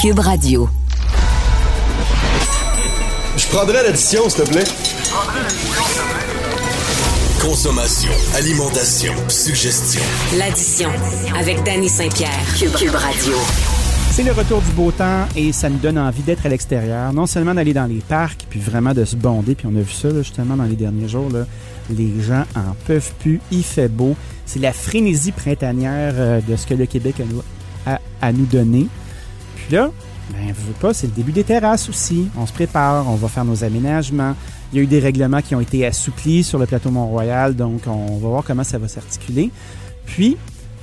Cube Radio. Je prendrais l'addition, s'il te plaît. Consommation, alimentation, suggestion. L'addition avec Danny Saint-Pierre. Cube, Cube Radio. C'est le retour du beau temps et ça nous donne envie d'être à l'extérieur, non seulement d'aller dans les parcs, puis vraiment de se bonder, puis on a vu ça là, justement dans les derniers jours, là, les gens en peuvent plus, il fait beau, c'est la frénésie printanière euh, de ce que le Québec a, nous- a à nous donner. Puis là, ben, veux pas, c'est le début des terrasses aussi. On se prépare, on va faire nos aménagements. Il y a eu des règlements qui ont été assouplis sur le plateau Mont-Royal, donc on va voir comment ça va s'articuler. Puis,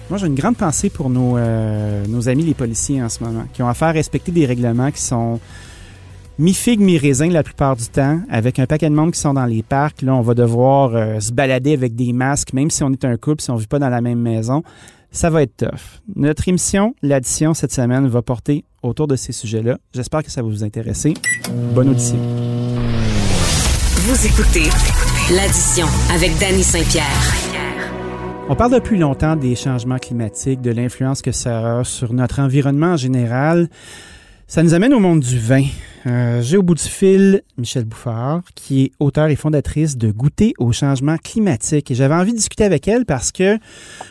moi, j'ai une grande pensée pour nos, euh, nos amis les policiers en ce moment, qui ont à faire respecter des règlements qui sont mi-figue, mi-raisin la plupart du temps, avec un paquet de monde qui sont dans les parcs. Là, on va devoir euh, se balader avec des masques, même si on est un couple, si on ne vit pas dans la même maison. Ça va être tough. Notre émission, l'addition, cette semaine, va porter autour de ces sujets-là. J'espère que ça va vous intéresser. Bonne audition. Vous écoutez l'addition avec Danny Saint-Pierre. On parle depuis longtemps des changements climatiques, de l'influence que ça a sur notre environnement en général. Ça nous amène au monde du vin. Euh, J'ai au bout du fil Michel Bouffard, qui est auteure et fondatrice de Goûter au changement climatique. Et j'avais envie de discuter avec elle parce que,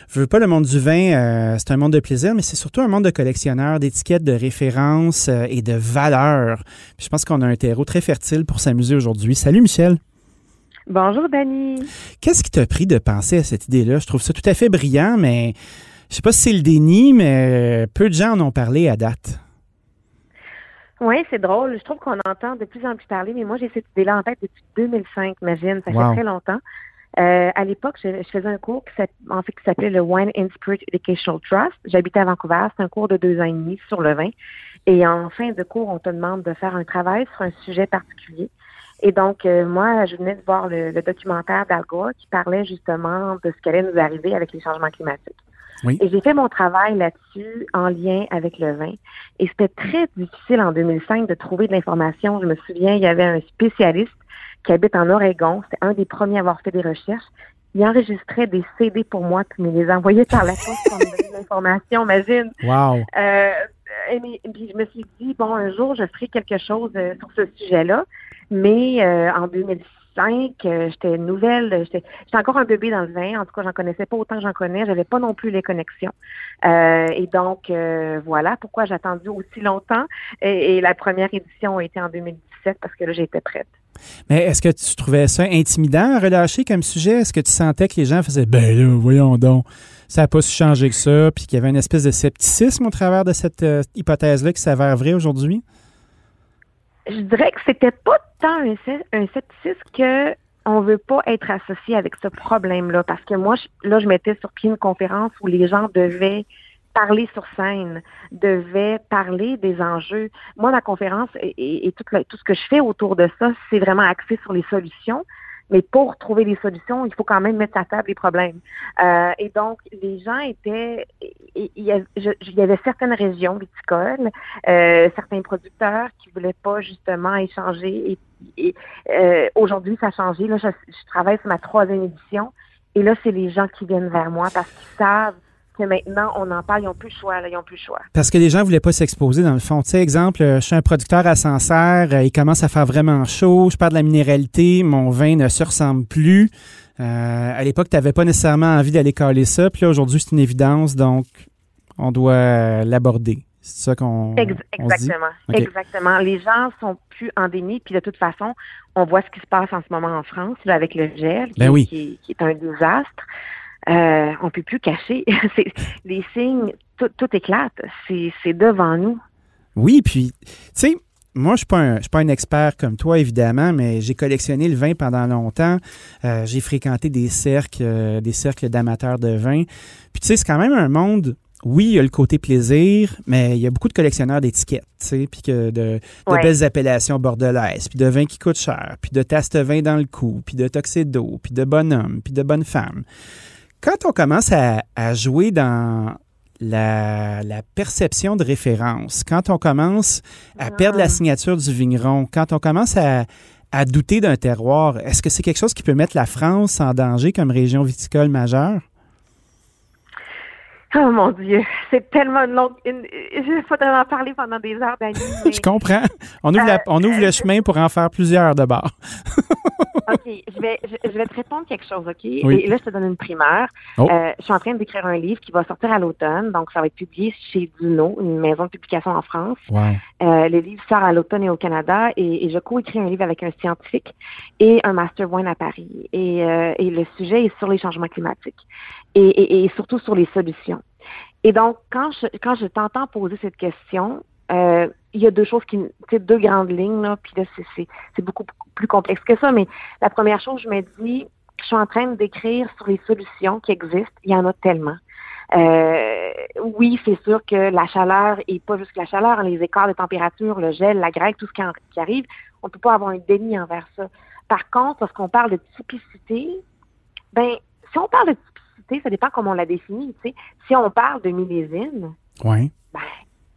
je veux pas, le monde du vin, euh, c'est un monde de plaisir, mais c'est surtout un monde de collectionneurs, d'étiquettes, de références euh, et de valeurs. Puis je pense qu'on a un terreau très fertile pour s'amuser aujourd'hui. Salut Michel. Bonjour, Dani. Qu'est-ce qui t'a pris de penser à cette idée-là? Je trouve ça tout à fait brillant, mais je sais pas si c'est le déni, mais peu de gens en ont parlé à date. Oui, c'est drôle. Je trouve qu'on entend de plus en plus parler, mais moi, j'ai cette idée-là en tête depuis 2005, imagine. Ça Wow. fait très longtemps. Euh, à l'époque, je, je faisais un cours qui, s'app- en fait, qui s'appelait le Wine and Spirit Educational Trust. J'habitais à Vancouver. C'est un cours de deux ans et demi sur le vin. Et en fin de cours, on te demande de faire un travail sur un sujet particulier. Et donc, euh, moi, je venais de voir le, le documentaire d'Al Gore qui parlait justement de ce qui allait nous arriver avec les changements climatiques. Oui. Et j'ai fait mon travail là-dessus en lien avec le vin. Et c'était très difficile en 2005 de trouver de l'information. Je me souviens, il y avait un spécialiste qui habite en Oregon. C'était un des premiers à avoir fait des recherches. Il enregistrait des CD pour moi puis me les envoyait par la poste pour me donner de l'information, imagine. Wow. Euh, et, puis je me suis dit, bon, un jour, je ferai quelque chose euh, sur ce sujet-là. Mais euh, en 2006, euh, j'étais nouvelle, euh, j'étais encore un bébé dans le vin. En tout cas, j'en connaissais pas autant que j'en connais. J'avais pas non plus les connexions. Euh, et donc, voilà pourquoi j'ai attendu aussi longtemps. Et, la première édition a été en 2017 parce que là, j'étais prête. Mais est-ce que tu trouvais ça intimidant, relâché comme sujet? Est-ce que tu sentais que les gens faisaient, ben là, voyons donc, ça n'a pas si changé que ça, puis qu'il y avait une espèce de scepticisme au travers de cette hypothèse-là qui s'avère vraie aujourd'hui? Je dirais que c'était pas tant un, un scepticisme que veut pas être associé avec ce problème-là. Parce que moi, là, je mettais sur pied une conférence où les gens devaient parler sur scène, devaient parler des enjeux. Moi, ma conférence et, tout ce que je fais autour de ça, c'est vraiment axé sur les solutions. Mais pour trouver des solutions, il faut quand même mettre à table les problèmes. Euh, et donc, les gens étaient... Il y, avait, certaines régions viticoles, euh, certains producteurs qui voulaient pas justement échanger. Et, euh, aujourd'hui, ça a changé. Là, je travaille sur ma troisième édition. Et là, c'est les gens qui viennent vers moi parce qu'ils savent que maintenant, on en parle. Ils n'ont plus le choix. Là, ils n'ont plus le choix. Parce que les gens voulaient pas s'exposer dans le fond. Tu sais, exemple, euh, je suis un producteur à Sancerre, euh, il commence à faire vraiment chaud, je perds de la minéralité, mon vin ne se ressemble plus. Euh, à l'époque, tu n'avais pas nécessairement envie d'aller caler ça, puis là, aujourd'hui, c'est une évidence, donc on doit l'aborder. C'est ça qu'on Ex- on exactement. Exactement. Les gens sont plus en déni. Puis de toute façon, on voit ce qui se passe en ce moment en France là, avec le gel, qui, Ben oui. qui- qui est un désastre. Euh, on peut plus cacher. C'est- les signes, tout, tout éclate. C'est devant nous. Oui, puis, tu sais, moi, je ne suis pas un expert comme toi, évidemment, mais j'ai collectionné le vin pendant longtemps. Euh, j'ai fréquenté des cercles, euh, des cercles d'amateurs de vin. Puis, tu sais, c'est quand même un monde. Oui, il y a le côté plaisir, mais il y a beaucoup de collectionneurs d'étiquettes, tu sais, puis que de, de Ouais. belles appellations bordelaises, puis de vins qui coûtent cher, puis de tasse vin dans le cou, puis de toxedo, puis de bonhomme, puis de bonne femme. Quand on commence à, à jouer dans la, la perception de référence, quand on commence à perdre la signature du vigneron, quand on commence à, à douter d'un terroir, est-ce que c'est quelque chose qui peut mettre la France en danger comme région viticole majeure? Oh mon Dieu, c'est tellement long. Il faudrait en parler pendant des heures d'années. Je comprends. On ouvre, Euh, on ouvre le chemin pour en faire plusieurs d'abord. OK, je vais, je, je vais te répondre quelque chose, OK? Oui. Et là, je te donne une primeur. Oh. Euh, je suis en train d'écrire un livre qui va sortir à l'automne, donc ça va être publié chez Duno, une maison de publication en France. Wow. Euh, le livre sort à l'automne et au Canada et, et je co-écris un livre avec un scientifique et un master one à Paris. Et, euh, et le sujet est sur les changements climatiques et, surtout sur les solutions. Et donc, quand je, quand je t'entends poser cette question, euh, il y a deux choses qui, tu sais, deux grandes lignes, là, puis là, c'est, beaucoup plus complexe que ça, mais la première chose, je me dis, je suis en train d'écrire sur les solutions qui existent. Il y en a tellement. Euh, oui, c'est sûr que la chaleur, et pas juste la chaleur, hein, les écarts de température, le gel, la grêle, tout ce qui, arrive, on peut pas avoir un déni envers ça. Par contre, lorsqu'on parle de typicité, ben, si on parle de typicité, ça dépend comment on la définit. Si on parle de millésime, Oui. ben,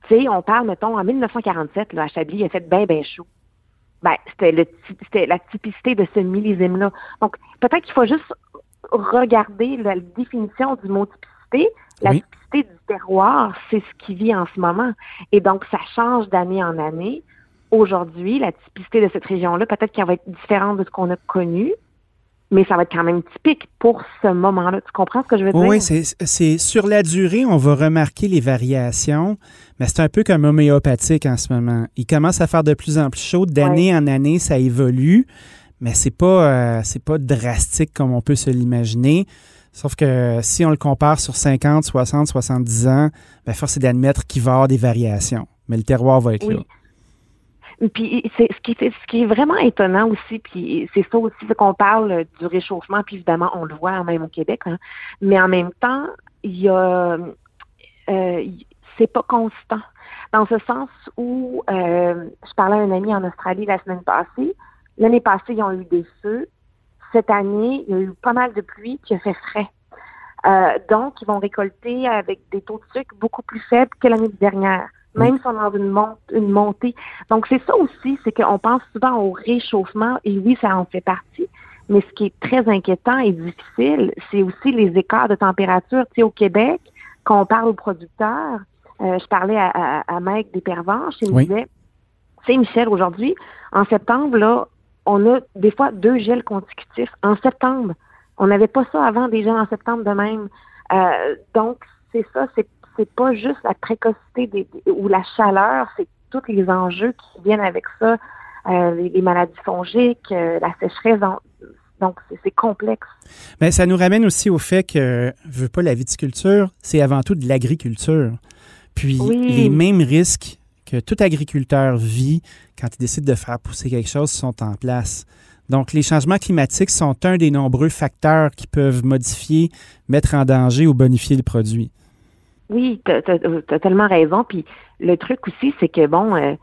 tu sais, on parle, mettons, en 1947, là, à Chablis, il a fait bien, bien chaud. Ben, c'était la typicité de ce millésime-là. Donc, peut-être qu'il faut juste regarder la définition du mot typicité. La Oui. typicité du terroir, c'est ce qui vit en ce moment. Et donc, ça change d'année en année. Aujourd'hui, la typicité de cette région-là, peut-être qu'elle va être différente de ce qu'on a connu, mais ça va être quand même typique pour ce moment-là. Tu comprends ce que je veux dire? oui, c'est, sur la durée, on va remarquer les variations, mais c'est un peu comme homéopathique en ce moment. Il commence à faire de plus en plus chaud, d'année en année, ça évolue, mais c'est pas euh, c'est pas drastique comme on peut se l'imaginer. Sauf que si on le compare sur 50, 60, 70 ans, ben force est d'admettre qu'il va y avoir des variations. Mais le terroir va être Oui. là. Puis c'est ce qui ce qui est vraiment étonnant aussi, puis c'est ça aussi qu'on parle du réchauffement, puis évidemment on le voit même au Québec, hein, mais en même temps il y a euh, c'est pas constant dans ce sens où euh, je parlais à un ami en Australie la semaine passée. L'année passée ils ont eu des feux. Cette année il y a eu pas mal de pluie, il a fait frais. Euh, donc ils vont récolter avec des taux de sucre beaucoup plus faibles que l'année dernière. Même si on est dans une, mont- une montée donc, c'est ça aussi, c'est qu'on pense souvent au réchauffement, et oui, ça en fait partie, mais ce qui est très inquiétant et difficile, c'est aussi les écarts de température. Tu sais, au Québec, quand on parle aux producteurs, euh, je parlais à, à, à Mike Despervenches, il me Oui. disait, tu sais, Michel, aujourd'hui, en septembre, là, on a des fois deux gels consécutifs. En septembre, on n'avait pas ça avant, des gels en septembre de même. Euh, donc, c'est ça, c'est c'est pas juste la précocité des, ou la chaleur, c'est tous les enjeux qui viennent avec ça, euh, les, les maladies fongiques, euh, la sécheresse. en- donc, c'est- complexe. Mais ça nous ramène aussi au fait que, veux pas, la viticulture, c'est avant tout de l'agriculture. Puis Oui. les mêmes risques que tout agriculteur vit quand il décide de faire pousser quelque chose sont en place. Donc, les changements climatiques sont un des nombreux facteurs qui peuvent modifier, mettre en danger ou bonifier le produit. Oui, tu as, tellement raison. Puis le truc aussi, c'est que, bon, euh,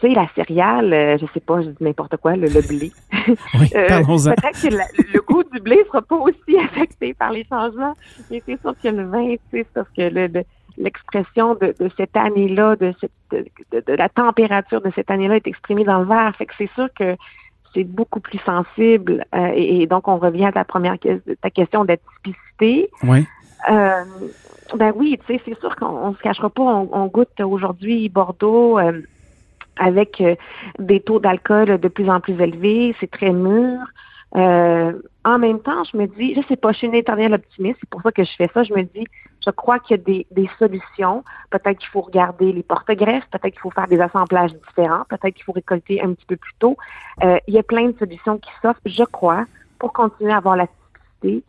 tu sais, la céréale, euh, je sais pas, je dis n'importe quoi, le, le blé. Oui, Euh. Peut-être que la- le goût du blé sera pas aussi affecté par les changements. Mais c'est sûr que le vin, tu sais, parce que le- le- l'expression de, de cette année-là, de, de, de- la température de cette année-là est exprimée dans le verre. Fait que c'est sûr que c'est beaucoup plus sensible. Euh, et, et donc, on revient à ta première ta question de typicité. Oui. Euh, ben oui, tu sais, c'est sûr qu'on on se cachera pas. On, on goûte aujourd'hui Bordeaux euh, avec euh, des taux d'alcool de plus en plus élevés. C'est très mûr. Euh, en même temps, je me dis, je sais pas, je suis une éternelle optimiste. C'est pour ça que je fais ça. Je me dis, je crois qu'il y a des, des solutions. Peut-être qu'il faut regarder les porte-greffes. Peut-être qu'il faut faire des assemblages différents. Peut-être qu'il faut récolter un petit peu plus tôt. Euh, il y a plein de solutions qui s'offrent, je crois, pour continuer à avoir la et,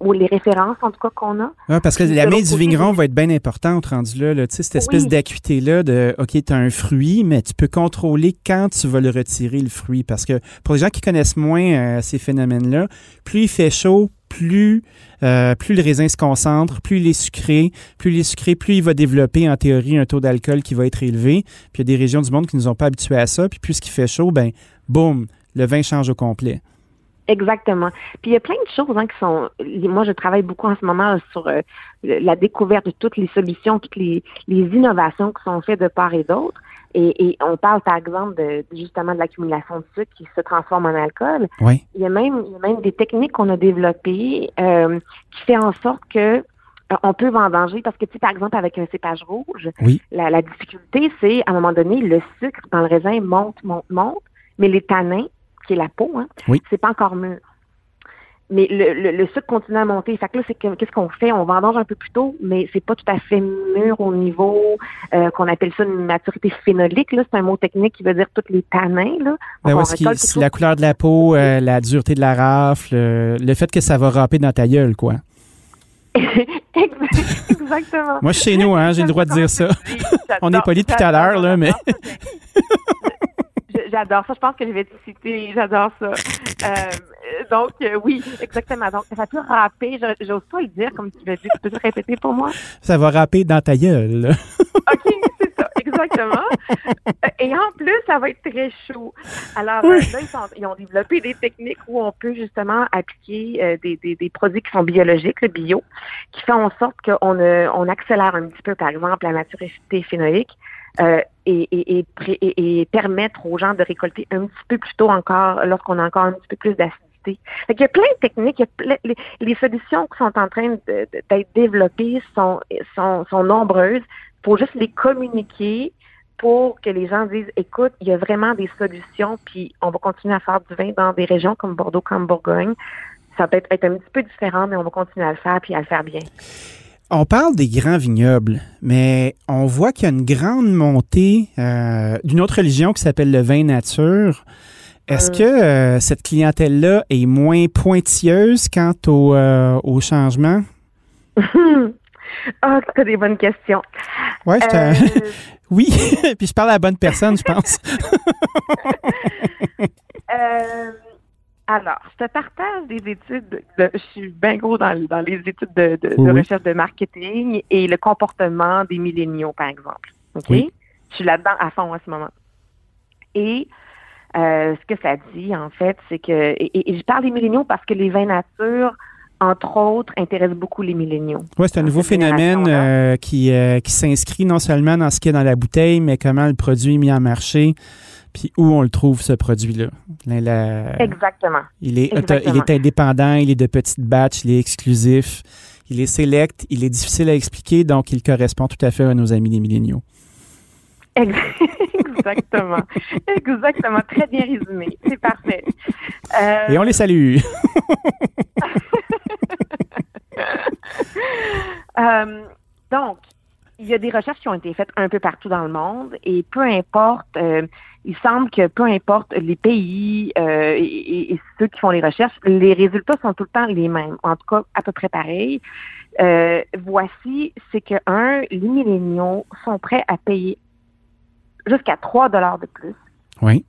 ou les références, en tout cas, qu'on a. Ouais, parce que la main du vigneron va être bien importante rendu là. là. Tu sais, cette espèce Oui. d'acuité-là de OK, tu as un fruit, mais tu peux contrôler quand tu vas le retirer, le fruit. Parce que pour les gens qui connaissent moins euh, ces phénomènes-là, plus il fait chaud, plus, euh, plus le raisin se concentre, plus il est sucré, plus il est sucré, plus il va développer en théorie un taux d'alcool qui va être élevé. Puis il y a des régions du monde qui ne nous ont pas habitués à ça. Puis plus il fait chaud, ben boum, le vin change au complet. Exactement. Puis il y a plein de choses hein, qui sont. Moi, je travaille beaucoup en ce moment sur euh, la découverte de toutes les solutions, toutes les, les innovations qui sont faites de part et d'autre. Et, et on parle, par exemple, de, justement de l'accumulation de sucre qui se transforme en alcool. Oui. Il y a même, il y a même des techniques qu'on a développées euh, qui fait en sorte que euh, on peut vendanger parce que, tu sais, par exemple, avec un cépage rouge, Oui. la, la difficulté, c'est à un moment donné, le sucre dans le raisin monte, monte, monte, mais les tanins, qui est la peau, hein, Oui. c'est pas encore mûr. Mais le, le, le sucre continue à monter. Fait que là, c'est que qu'est-ce qu'on fait? On vendange un peu plus tôt, mais c'est pas tout à fait mûr au niveau euh, qu'on appelle ça une maturité phénolique. C'est un mot technique qui veut dire tous les tanins. Là. Ben ouais, qui- la couleur de la peau, euh, la dureté de la rafle, euh, le fait que ça va râper dans ta gueule, quoi. Exact- Exactement. Moi, chez nous, hein, j'ai le droit de dire ça. On est poli depuis tout à l'heure, là, mais- J'adore ça. Je pense que je vais te citer. J'adore ça. Euh, donc, euh, oui, exactement. Donc, ça peut râper. Je- J'ose pas le dire comme tu l'as dit. Tu peux te répéter pour moi? Ça va râper dans ta gueule. OK, c'est ça, exactement. Euh, Et en plus, ça va être très chaud. Alors, là, ils, sont- ils ont développé des techniques où on peut justement appliquer euh, des, des, des produits qui sont biologiques, le bio, qui font en sorte qu'on on accélère un petit peu, par exemple, la maturité phénolique euh, et, permettre aux gens de récolter un petit peu plus tôt encore, lorsqu'on a encore un petit peu plus d'acidité. Qu'il y a plein de techniques, il y a plein- les, solutions qui sont en train d'être développées sont, sont, nombreuses faut juste les communiquer pour que les gens disent, écoute, il y a vraiment des solutions, puis on va continuer à faire du vin dans des régions comme Bordeaux, comme Bourgogne. Ça peut être, être un petit peu différent, mais on va continuer à le faire, puis à le faire bien. On parle des grands vignobles, mais on voit qu'il y a une grande montée euh, d'une autre religion qui s'appelle le vin nature. Est-ce Mm. que euh, cette clientèle-là est moins pointilleuse quant au, euh, au changement? Ah, tu as des bonnes questions. Ouais, je Euh, oui, puis je parle à la bonne personne, je pense. Euh, alors, je te partage des études. de- je suis bien gros dans, dans les études de, de- Oui, recherche de marketing et le comportement des milléniaux, par exemple. OK? Oui. Je suis là-dedans à fond en ce moment. Et euh, ce que ça dit, en fait, c'est que. Et, je parle des milléniaux parce que les vins nature, entre autres, intéressent beaucoup les milléniaux. Oui, c'est un nouveau phénomène euh, qui, euh, qui s'inscrit non seulement dans ce qu'il y a dans la bouteille, mais comment le produit est mis en marché, puis où on le trouve, ce produit-là? Exactement. il, est il indépendant, il est de petites batch, il est exclusif, il est select, il est difficile à expliquer, donc il correspond tout à fait à nos amis les milléniaux. Ex- Exactement. Exactement. Très bien résumé. C'est parfait. Euh, Et on les salue. Euh, donc, il y a des recherches qui ont été faites un peu partout dans le monde et peu importe, euh, il semble que peu importe les pays euh, et, ceux qui font les recherches, les résultats sont tout le temps les mêmes, en tout cas à peu près pareils. Euh, voici, c'est que un, les milléniaux sont prêts à payer jusqu'à 3 dollars de plus Oui.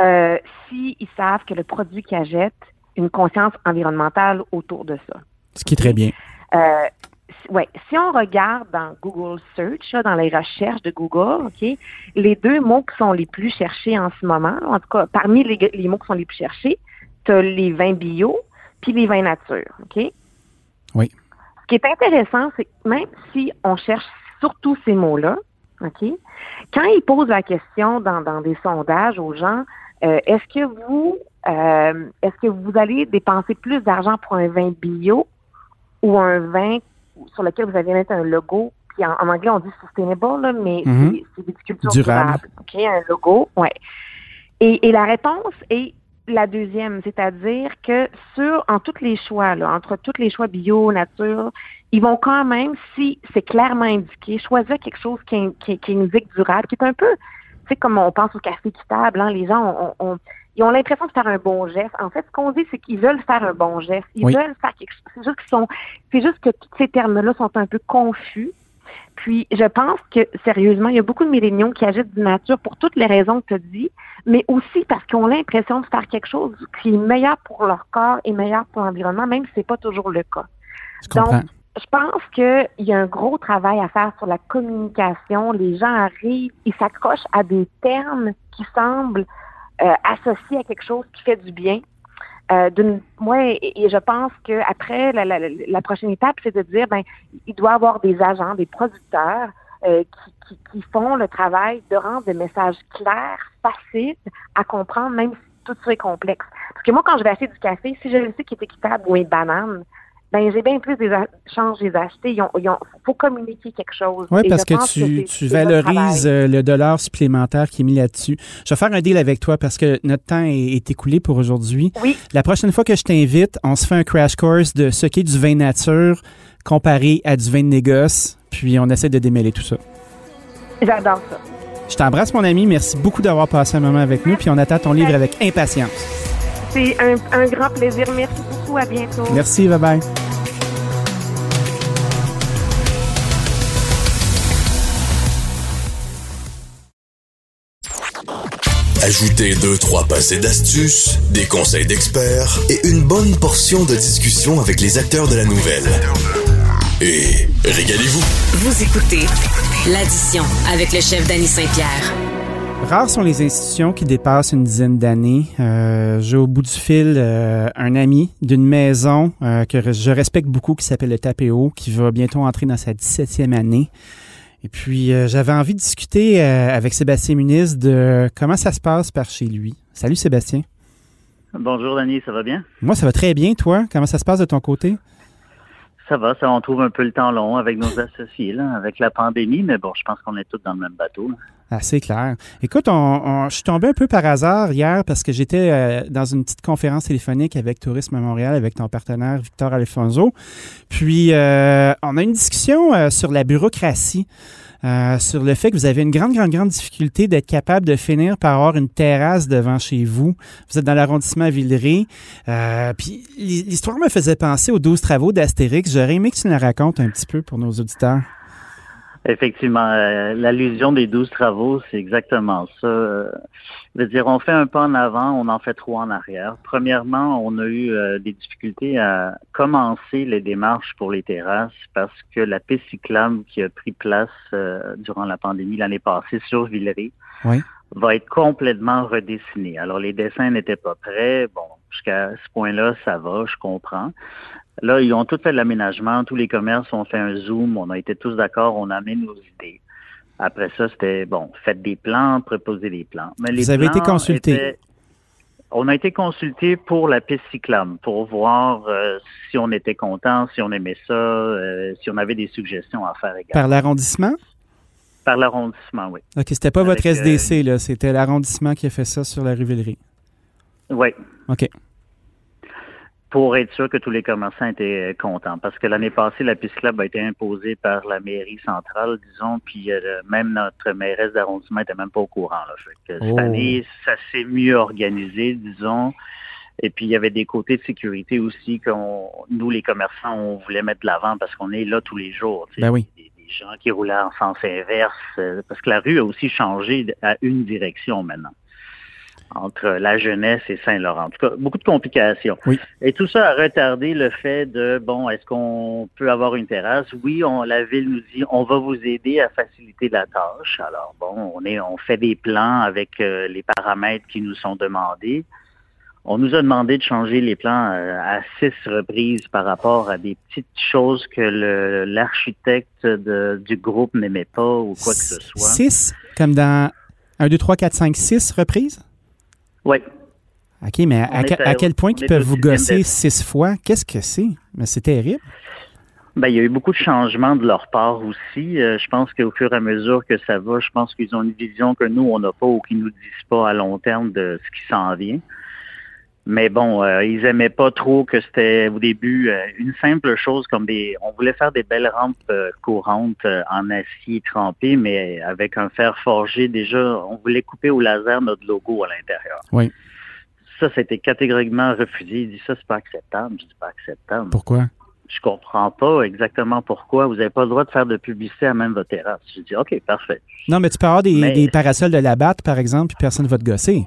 euh, s'ils savent que le produit qu'ils achètent une conscience environnementale autour de ça. Ce qui est très bien. Euh, ouais, si on regarde dans Google Search, dans les recherches de Google, ok, les deux mots qui sont les plus cherchés en ce moment, en tout cas parmi les, les mots qui sont les plus cherchés, tu as les vins bio puis les vins nature, ok? Oui. Ce qui est intéressant, c'est que même si on cherche surtout ces mots-là, ok, quand ils posent la question dans, dans des sondages aux gens, euh, est-ce que vous euh, est-ce que vous allez dépenser plus d'argent pour un vin bio ou un vin sur lequel vous allez mettre un logo, puis en, en anglais on dit sustainable, là, mais Mhm. c'est- c'est viticulture Durable. durable. OK, un logo, ouais. Et, et la réponse est la deuxième, c'est-à-dire que sur en tous les choix, là, entre tous les choix bio, nature, ils vont quand même, si c'est clairement indiqué, choisir quelque chose qui, qui, qui indique durable, qui est un peu, tu sais, comme on pense au café équitable, hein, les gens ont, ont- ils ont l'impression de faire un bon geste. En fait, ce qu'on dit, c'est qu'ils veulent faire un bon geste. Ils Oui. veulent faire quelque chose. C'est juste qu'ils sont, c'est juste que tous ces termes-là sont un peu confus. Puis, je pense que, sérieusement, il y a beaucoup de milléniaux qui agissent du nature pour toutes les raisons que tu as dit, mais aussi parce qu'ils ont l'impression de faire quelque chose qui est meilleur pour leur corps et meilleur pour l'environnement, même si c'est pas toujours le cas. Je. Donc, je pense qu'il y a un gros travail à faire sur la communication. Les gens arrivent, ils s'accrochent à des termes qui semblent euh, associés à quelque chose qui fait du bien. Euh, moi, et, je pense que après la, la, la prochaine étape, c'est de dire, ben, il doit y avoir des agents, des producteurs euh, qui, qui, qui font le travail de rendre le message clair, facile à comprendre, même si tout ça est complexe. Parce que moi, quand je vais acheter du café, si je le sais qu'il est équitable ou une banane, ben j'ai bien plus des chances de les acheter. Il faut communiquer quelque chose. Oui, parce que tu, tu valorises euh, le dollar supplémentaire qui est mis là-dessus. Je vais faire un deal avec toi parce que notre temps est, écoulé pour aujourd'hui. Oui. La prochaine fois que je t'invite, on se fait un crash course de ce qu'est du vin nature comparé à du vin de négoce, puis on essaie de démêler tout ça. J'adore ça. Je t'embrasse, mon ami. Merci beaucoup d'avoir passé un moment avec nous, puis on attend ton livre avec impatience. C'est un, un grand plaisir. Merci beaucoup. À bientôt. Merci. Bye-bye. Ajoutez deux, trois passés d'astuces, des conseils d'experts et une bonne portion de discussion avec les acteurs de la nouvelle. Et régalez-vous. Vous écoutez l'addition avec le chef Danny Saint-Pierre. Rares sont les institutions qui dépassent une dizaine d'années. Euh, J'ai au bout du fil euh, un ami d'une maison euh, que je respecte beaucoup qui s'appelle le Tapéo, qui va bientôt entrer dans sa 17e année. Et puis, euh, j'avais envie de discuter euh, avec Sébastien Muniz de comment ça se passe par chez lui. Salut Sébastien. Bonjour Dani, ça va bien? Moi, ça va très bien. Toi, comment ça se passe de ton côté? Ça va, ça, on trouve un peu le temps long avec nos associés, là, avec la pandémie, mais bon, je pense qu'on est tous dans le même bateau. Assez clair. Écoute, on, je suis tombé un peu par hasard hier parce que j'étais euh, dans une petite conférence téléphonique avec Tourisme Montréal, avec ton partenaire Victor Alfonso. Puis, euh, on a une discussion euh, sur la bureaucratie. Euh, sur le fait que vous avez une grande, grande, grande difficulté d'être capable de finir par avoir une terrasse devant chez vous. Vous êtes dans l'arrondissement Villeray. Euh, puis l'histoire me faisait penser aux 12 travaux d'Astérix. J'aurais aimé que tu nous la racontes un petit peu pour nos auditeurs. Effectivement, euh, l'allusion des douze travaux, c'est exactement ça. Euh, je veux dire, on fait un pas en avant, on en fait trois en arrière. Premièrement, on a eu euh, des difficultés à commencer les démarches pour les terrasses parce que la piste cyclable qui a pris place durant la pandémie l'année passée sur Villeray va être complètement redessinée. Alors, les dessins n'étaient pas prêts. Bon, jusqu'à ce point-là, ça va, je comprends. Là, ils ont tout fait l'aménagement, tous les commerces ont fait un zoom, on a été tous d'accord, on a amené nos idées. Après ça, c'était, bon, faites des plans, proposez des plans. Mais les Vous avez été consulté? on a été consulté pour la piste cyclable, pour voir euh, si on était content, si on aimait ça, euh, si on avait des suggestions à faire également. Par l'arrondissement? Par l'arrondissement, oui. OK, c'était pas votre SDC, là, c'était l'arrondissement qui a fait ça sur la rue Villeray. Oui. OK pour être sûr que tous les commerçants étaient contents. Parce que l'année passée, la piste club a été imposée par la mairie centrale, disons, puis euh, même notre mairesse d'arrondissement n'était même pas au courant. Là. Cette oh. année, ça s'est mieux organisé, disons. Et puis, il y avait des côtés de sécurité aussi que nous, les commerçants, on voulait mettre de l'avant parce qu'on est là tous les jours. Ben oui. Des, des, gens qui roulaient en sens inverse. Euh, parce que la rue a aussi changé à une direction maintenant entre la jeunesse et Saint-Laurent. En tout cas, beaucoup de complications. Oui. Et tout ça a retardé le fait de, bon, est-ce qu'on peut avoir une terrasse? Oui, on, la ville nous dit, on va vous aider à faciliter la tâche. Alors, bon, on, est, on fait des plans avec euh, les paramètres qui nous sont demandés. On nous a demandé de changer les plans euh, à six reprises par rapport à des petites choses que l'architecte du groupe n'aimait pas ou quoi que ce soit. Six? Comme dans 1, 2, 3, 4, 5, 6 reprises? Oui. OK, mais à, quel point ils peuvent vous gosser six fois? Qu'est-ce que c'est? Mais c'est terrible. Ben, il y a eu beaucoup de changements de leur part aussi. Euh, je pense qu'au fur et à mesure que ça va, je pense qu'ils ont une vision que nous, on n'a pas ou qu'ils nous disent pas à long terme de ce qui s'en vient. Mais bon, euh, ils aimaient pas trop que c'était au début euh, une simple chose comme des. On voulait faire des belles rampes courantes en acier trempé, mais avec un fer forgé. Déjà, on voulait couper au laser notre logo à l'intérieur. Oui. Ça, c'était catégoriquement refusé. Il dit ça, c'est pas acceptable. Je dis pas acceptable. Pourquoi? Je comprends pas exactement pourquoi. Vous n'avez pas le droit de faire de publicité à même votre terrasse. Je dis OK, parfait. Non, mais tu peux avoir des, des parasols de la batte, par exemple, puis personne ne va te gosser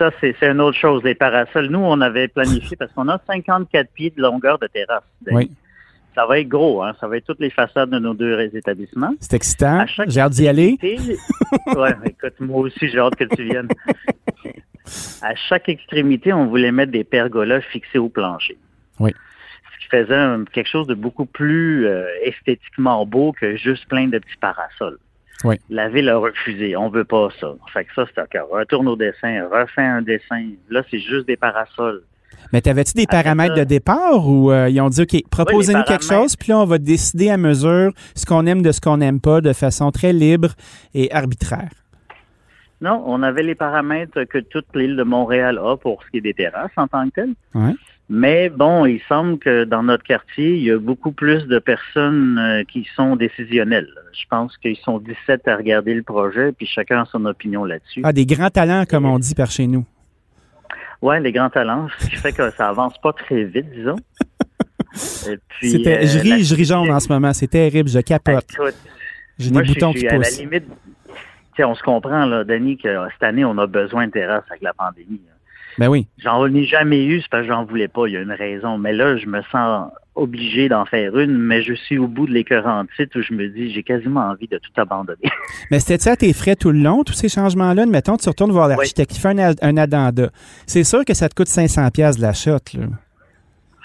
ça, c'est une autre chose, les parasols. Nous, on avait planifié parce qu'on a 54 pieds de longueur de terrasse. Oui. Ça va être gros, hein? Ça va être toutes les façades de nos deux établissements. C'est excitant. J'ai hâte d'y aller. ouais, écoute, moi aussi, j'ai hâte que tu viennes. à chaque extrémité, on voulait mettre des pergolas fixés au plancher. Oui. Ce qui faisait quelque chose de beaucoup plus euh, esthétiquement beau que juste plein de petits parasols. La ville a refusé. On veut pas ça. Fait que ça, c'est OK. Retourne au dessin, refait un dessin. Là, c'est juste des parasols. Mais t'avais-tu des paramètres de départ ou euh, ils ont dit, OK, proposez-nous quelque chose, puis là, on va décider à mesure ce qu'on aime de ce qu'on n'aime pas de façon très libre et arbitraire? Non, on avait les paramètres que toute l'île de Montréal a pour ce qui est des terrasses en tant que telles. Ouais. Mais bon, il semble que dans notre quartier, il y a beaucoup plus de personnes euh, qui sont décisionnelles. Je pense qu'ils sont 17 à regarder le projet, puis chacun a son opinion là-dessus. Ah, des grands talents, comme on dit par chez nous. Ouais, les grands talents, ce qui fait que ça avance pas très vite, disons. Et puis, C'était, je ris, je ris jaune en ce moment. C'est terrible, je capote. J'ai des boutons qui poussent. À la limite, on se comprend, là, Denis, que cette année, on a besoin de terrasse avec la pandémie. Ben oui. J'en ai jamais eu, c'est parce que j'en voulais pas, il y a une raison. Mais là, je me sens obligé d'en faire une, mais je suis au bout de l'écœurant titre où je me dis, j'ai quasiment envie de tout abandonner. mais c'était ça tes frais tout le long, tous ces changements-là? Mettons, tu retournes voir l'architecte, qui fait un, un, addenda. C'est sûr que ça te coûte 500 pièces de l'achat, là.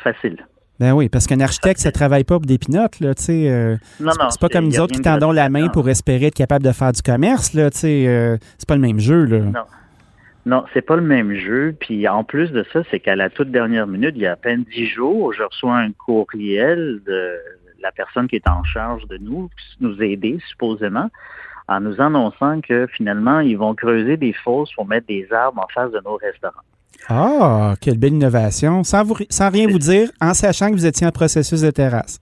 Facile. Ben oui, parce qu'un architecte, ça travaille pas pour des pinottes, là, tu sais. Euh, non, non. C'est pas comme nous autres qui tendons la main pour espérer être capable de faire du commerce, là, tu sais. Euh, c'est pas le même jeu, là. Non. Non, c'est pas le même jeu. Puis en plus de ça, c'est qu'à la toute dernière minute, il y a à peine dix jours, je reçois un courriel de la personne qui est en charge de nous, nous aider supposément, en nous annonçant que finalement, ils vont creuser des fosses pour mettre des arbres en face de nos restaurants. Ah, quelle belle innovation. Sans, vous, sans rien vous dire, en sachant que vous étiez en processus de terrasse.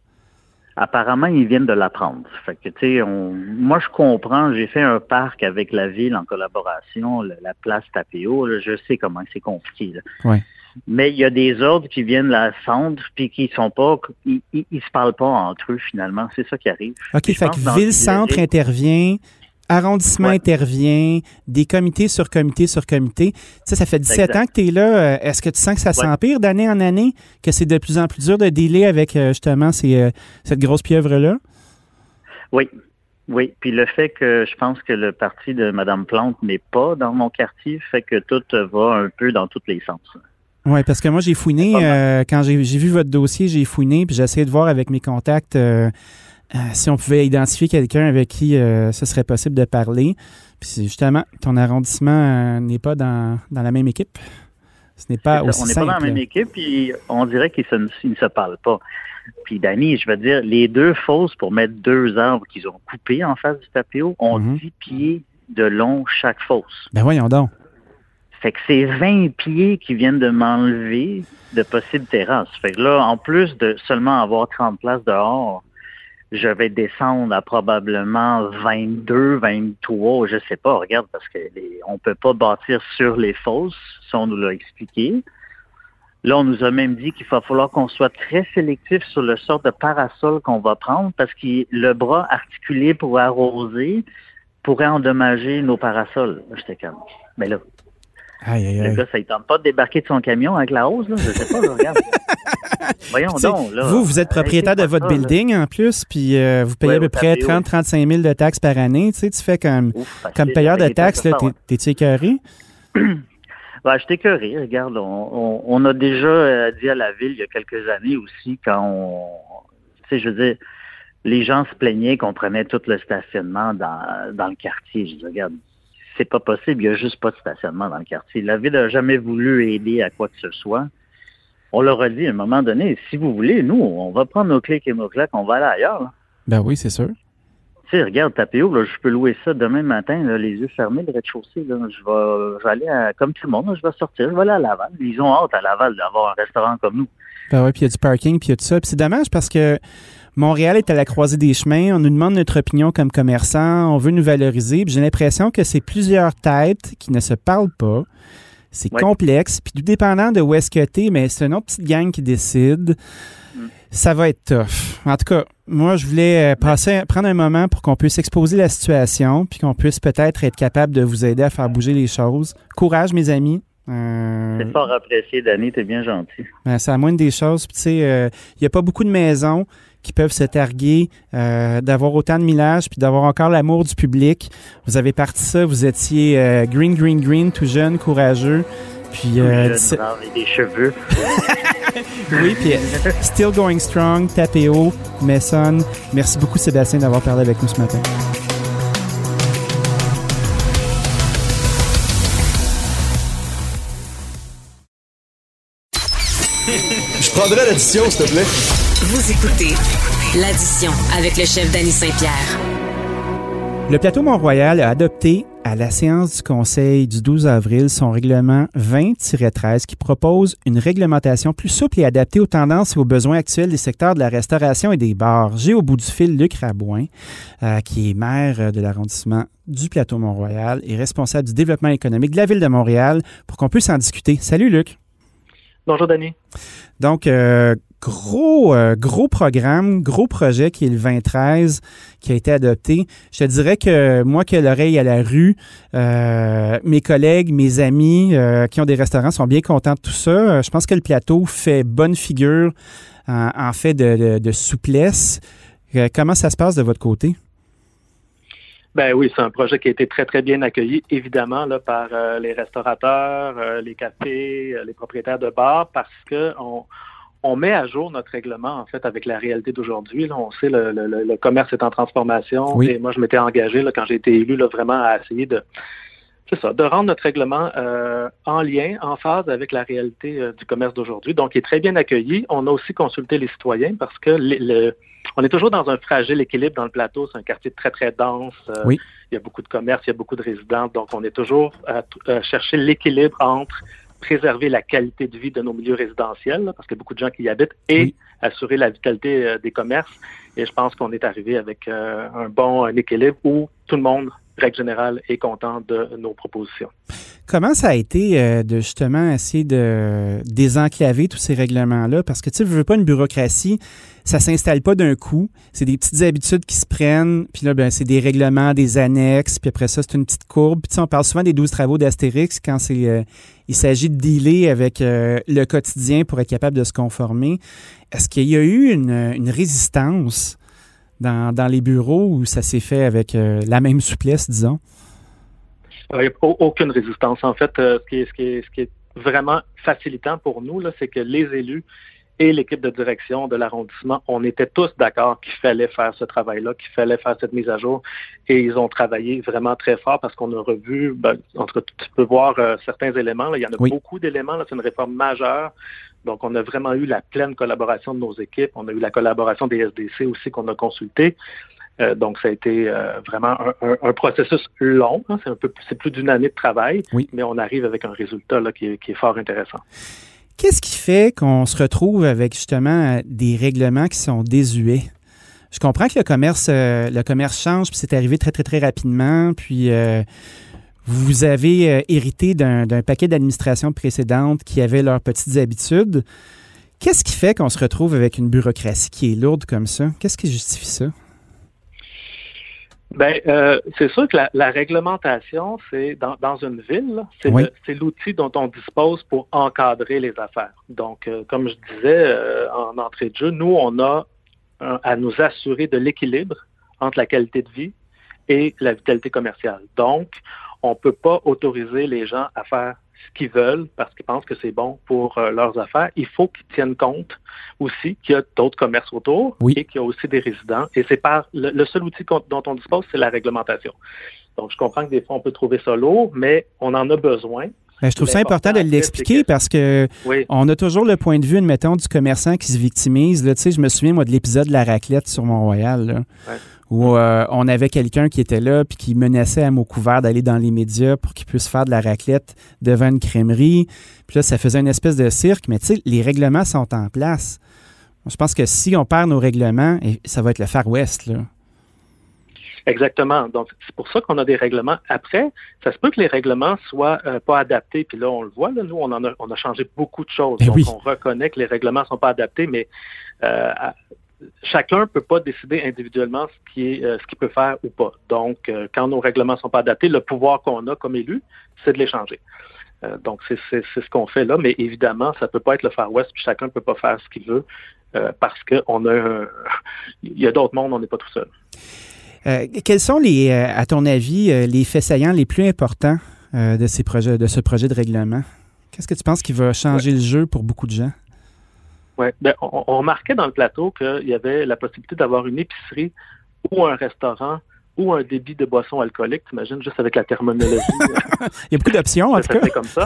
Apparemment, ils viennent de l'apprendre. Fait que, tu sais, moi, je comprends. J'ai fait un parc avec la ville en collaboration, la place Tapéo. je sais comment c'est compliqué. Mais il y a des ordres qui viennent de la centre puis qui sont pas, ils, ils, se parlent pas entre eux finalement. C'est ça qui arrive. Ok, fait que ville centre intervient, arrondissement intervient, des comités sur comités sur comités. Ça, ça fait 17 ans que tu es là. Euh, est-ce que tu sens que ça s'empire d'année en année, que c'est de plus en plus dur de dealer avec euh, justement euh, cette grosse pieuvre-là? Oui. Oui, puis le fait que je pense que le parti de Mme Plante n'est pas dans mon quartier fait que tout va un peu dans tous les sens. Oui, parce que moi, j'ai fouiné, quand j'ai vu votre dossier, j'ai fouiné, puis j'ai essayé de voir avec mes contacts euh, si on pouvait identifier quelqu'un avec qui euh, ce serait possible de parler. Puis justement, ton arrondissement euh, n'est pas dans, la même équipe. Ce n'est pas aussi On n'est pas dans la même équipe, puis on dirait qu'ils ne se, parlent pas. Puis Danny, je veux dire, les deux fosses pour mettre deux arbres qu'ils ont coupés en face du tapéo ont 10 mhm. pieds de long chaque fosse. Ben voyons donc. Fait que c'est 20 pieds qui viennent de m'enlever de possibles terrasses. Fait que là, en plus de seulement avoir 30 places dehors, je vais descendre à probablement 22, 23, je sais pas, regarde, parce que les, on peut pas bâtir sur les fosses, ça on nous l'a expliqué. Là, on nous a même dit qu'il va falloir qu'on soit très sélectif sur le sort de parasol qu'on va prendre parce que le bras articulé pour arroser pourrait endommager nos parasols. J'étais calme. Mais là, le gars, ça ne tente pas de débarquer de son camion avec la hausse, là. Je sais pas, regarde. Voyons donc, là. Vous, vous êtes propriétaire de votre building en plus, puis euh, vous payez à peu près 30-35 000 de taxes par année. Tu sais, tu fais comme, comme payeur de taxes, là, t'es-tu écœuré? Ben, je écœuré. Regarde, on, a déjà euh, dit à la ville il y a quelques années aussi, quand on. Tu sais, je veux dire, les gens se plaignaient qu'on prenait tout le stationnement dans, dans le quartier. Je dis, regarde, c'est pas possible, il n'y a juste pas de stationnement dans le quartier. La ville n'a jamais voulu aider à quoi que ce soit. On leur a dit à un moment donné, si vous voulez, nous, on va prendre nos clics et nos claques, on va aller ailleurs. Ben oui, c'est sûr. Sais, regarde, Tapéo, là, je peux louer ça demain matin, les yeux fermés, le rez-de-chaussée. Je vais, aller, comme tout le monde, je vais sortir, je vais aller à Laval. Ils ont hâte à Laval d'avoir un restaurant comme nous. Ben oui, puis il y a du parking, puis il y a tout ça. Puis c'est dommage parce que Montréal est à la croisée des chemins. On nous demande notre opinion comme commerçant. On veut nous valoriser. J'ai l'impression que c'est plusieurs têtes qui ne se parlent pas. C'est complexe. Puis tout dépendant de où est-ce que tu es, mais c'est une autre petite gang qui décide. Ça va être tough. En tout cas, moi, je voulais euh, passer, prendre un moment pour qu'on puisse exposer la situation, puis qu'on puisse peut-être être capable de vous aider à faire bouger les choses. Courage, mes amis. Euh, c'est fort apprécié, Danny, t'es bien gentil. Ben, c'est à moindre des choses. tu sais, il euh, n'y a pas beaucoup de maisons qui peuvent se targuer euh, d'avoir autant de millage puis d'avoir encore l'amour du public. Vous avez parti ça, vous étiez euh, green, green, green, tout jeune, courageux. Puis, euh, des cheveux. oui, puis Still Going Strong, Tapéo, Messon. Merci beaucoup Sébastien d'avoir parlé avec nous ce matin. Je prendrais l'addition, s'il te plaît. Vous écoutez l'addition avec le chef Danny Saint-Pierre. Le plateau Mont-Royal a adopté à la séance du Conseil du 12 avril son règlement 20-13 qui propose une réglementation plus souple et adaptée aux tendances et aux besoins actuels des secteurs de la restauration et des bars. J'ai au bout du fil Luc Rabouin, euh, qui est maire de l'arrondissement du plateau Mont-Royal et responsable du développement économique de la ville de Montréal pour qu'on puisse en discuter. Salut Luc. Bonjour Denis. Donc, euh, gros, euh, gros programme, gros projet qui est le 2013 qui a été adopté. Je te dirais que moi qui ai l'oreille à la rue, euh, mes collègues, mes amis qui ont des restaurants sont bien contents de tout ça. Je pense que le plateau fait bonne figure en, fait de, souplesse. comment ça se passe de votre côté? Ben oui, c'est un projet qui a été très, très bien accueilli, évidemment, là, par les restaurateurs, les cafés, les propriétaires de bars, parce que on, on met à jour notre règlement, en fait, avec la réalité d'aujourd'hui. On sait le, le, le, commerce est en transformation. Et moi, je m'étais engagé, là, quand j'ai été élu, là, vraiment à essayer de c'est ça, de rendre notre règlement euh, en lien, en phase avec la réalité euh, du commerce d'aujourd'hui. Donc, il est très bien accueilli. On a aussi consulté les citoyens parce que le, on est toujours dans un fragile équilibre dans le plateau. C'est un quartier très, très dense. Euh, oui. Il y a beaucoup de commerces, il y a beaucoup de résidents. Donc, on est toujours à chercher l'équilibre entre préserver la qualité de vie de nos milieux résidentiels, parce qu'il y a beaucoup de gens qui y habitent, et assurer la vitalité euh, des commerces. Et je pense qu'on est arrivé avec euh, un bon équilibre où tout le monde, règle générale, est content de nos propositions. Comment ça a été euh, de justement essayer de désenclaver tous ces règlements-là? Parce que tu sais, veux pas une bureaucratie, ça s'installe pas d'un coup. C'est des petites habitudes qui se prennent, puis là, ben, c'est des règlements, des annexes, puis après ça, c'est une petite courbe. Puis on parle souvent des 12 travaux d'Astérix quand euh, il s'agit de dealer avec euh, le quotidien pour être capable de se conformer. Est-ce qu'il y a eu une, une résistance dans, dans, les bureaux où ça s'est fait avec la même souplesse, disons? A aucune résistance. En fait, euh, ce, qui est, ce, qui est, ce, qui est, vraiment facilitant pour nous, c'est que les élus et l'équipe de direction de l'arrondissement, on était tous d'accord qu'il fallait faire ce travail-là, qu'il fallait faire cette mise à jour. Et ils ont travaillé vraiment très fort parce qu'on a revu, ben, en tout cas, tu peux voir euh, certains éléments. Là, il y en a beaucoup d'éléments. C'est une réforme majeure. Donc, on a vraiment eu la pleine collaboration de nos équipes. On a eu la collaboration des SDC aussi qu'on a consulté. Euh, donc, ça a été euh, vraiment un, processus long. Hein. C'est un peu, c'est plus d'une année de travail, mais on arrive avec un résultat là, qui, est, fort intéressant. Qu'est-ce qui fait qu'on se retrouve avec justement des règlements qui sont désuets? Je comprends que le commerce, euh, le commerce change, puis c'est arrivé très, très, très rapidement. Puis vous avez hérité d'un, paquet d'administrations précédentes qui avaient leurs petites habitudes. Qu'est-ce qui fait qu'on se retrouve avec une bureaucratie qui est lourde comme ça? Qu'est-ce qui justifie ça? Ben, euh, c'est sûr que la, réglementation, c'est dans, dans, une ville, c'est l'outil dont on dispose pour encadrer les affaires. Donc, euh, comme je disais euh, en entrée de jeu, nous, on a à nous assurer de l'équilibre entre la qualité de vie et la vitalité commerciale. Donc, on ne peut pas autoriser les gens à faire ce qu'ils veulent parce qu'ils pensent que c'est bon pour euh, leurs affaires. Il faut qu'ils tiennent compte aussi qu'il y a d'autres commerces autour et qu'il y a aussi des résidents. Et c'est par le, seul outil dont on dispose, c'est la réglementation. Donc, je comprends que des fois, on peut trouver ça lourd, mais on en a besoin. Ben, je trouve ça important de l'expliquer parce que on a toujours le point de vue, admettons, du commerçant qui se victimise. Là, je me souviens, moi, de l'épisode de la raclette sur Mont-Royal où euh, on avait quelqu'un qui était là puis qui menaçait à mot couvert d'aller dans les médias pour qu'il puisse faire de la raclette devant une crèmerie. Puis là, ça faisait une espèce de cirque, mais tu sais, les règlements sont en place. Je pense que si on perd nos règlements, ça va être le Far West, là. Exactement. Donc, c'est pour ça qu'on a des règlements. Après, ça se peut que les règlements soient euh, pas adaptés. Puis là, on le voit, là, nous, on en a, on a changé beaucoup de choses. Eh Donc, on reconnaît que les règlements sont pas adaptés, mais euh, chacun ne peut pas décider individuellement ce euh, ce qu'il peut faire ou pas. Donc, euh, quand nos règlements ne sont pas adaptés, le pouvoir qu'on a comme élu, c'est de les changer. Euh, donc, c'est ce qu'on fait là, mais évidemment, ça ne peut pas être le Far West, puis chacun ne peut pas faire ce qu'il veut parce qu'on a il y a d'autres mondes, on n'est pas tout seul. quels sont les, à ton avis, les faits saillants les plus importants de ces projets, de ce projet de règlement? Qu'est-ce que tu penses qui va changer le jeu pour beaucoup de gens? Oui, ben, on, remarquait dans le plateau qu'il y avait la possibilité d'avoir une épicerie ou un restaurant ou un débit de boisson alcoolique. T'imagines, juste avec la terminologie. Il y a beaucoup d'options, en tout cas. comme ça.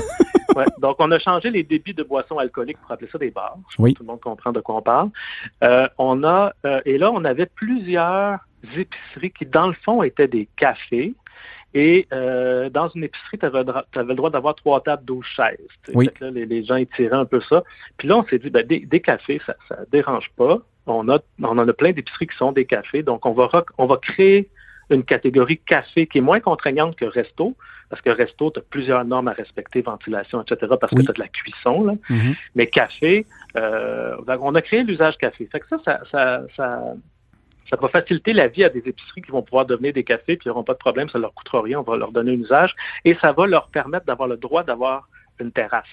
Ouais. Donc, on a changé les débits de boissons alcooliques pour appeler ça des bars. Oui. Tout le monde comprend de quoi on parle. Euh, on a, euh, et là, on avait plusieurs épiceries qui, dans le fond, étaient des cafés. Et euh, dans une épicerie, tu avais, le droit d'avoir trois tables, douze chaises. Oui. Là, les, les, gens étiraient un peu ça. Puis là, on s'est dit, ben, des, des, cafés, ça ne dérange pas. On, a, on en a plein d'épiceries qui sont des cafés. Donc, on va, on va créer une catégorie café qui est moins contraignante que resto, parce que resto, tu as plusieurs normes à respecter, ventilation, etc., parce Oui. que tu as de la cuisson. Là. Mhm. Mais café, euh, on a créé l'usage café. Fait que ça, ça, ça, ça, ça va faciliter la vie à des épiceries qui vont pouvoir devenir des cafés, puis ils n'auront pas de problème, ça leur coûtera rien, on va leur donner un usage, et ça va leur permettre d'avoir le droit d'avoir une terrasse.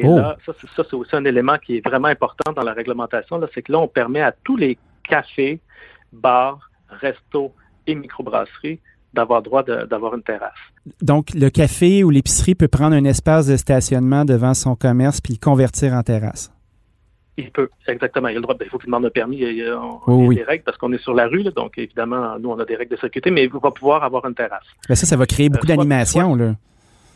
Et Oh. là, ça, c'est- ça, c'est aussi un élément qui est vraiment important dans la réglementation, là, c'est que là, on permet à tous les cafés, bars, restos et microbrasseries d'avoir droit de- d'avoir une terrasse. Donc, le café ou l'épicerie peut prendre un espace de stationnement devant son commerce puis le convertir en terrasse. Il peut, exactement. Il a le droit. Ben, il faut qu'il demande un permis. Il y a, on- Oui, il y a des règles parce qu'on est sur la rue, là, donc évidemment, nous, on a des règles de sécurité, mais il va pouvoir avoir une terrasse. Ben ça, ça va créer beaucoup soit- d'animation, là.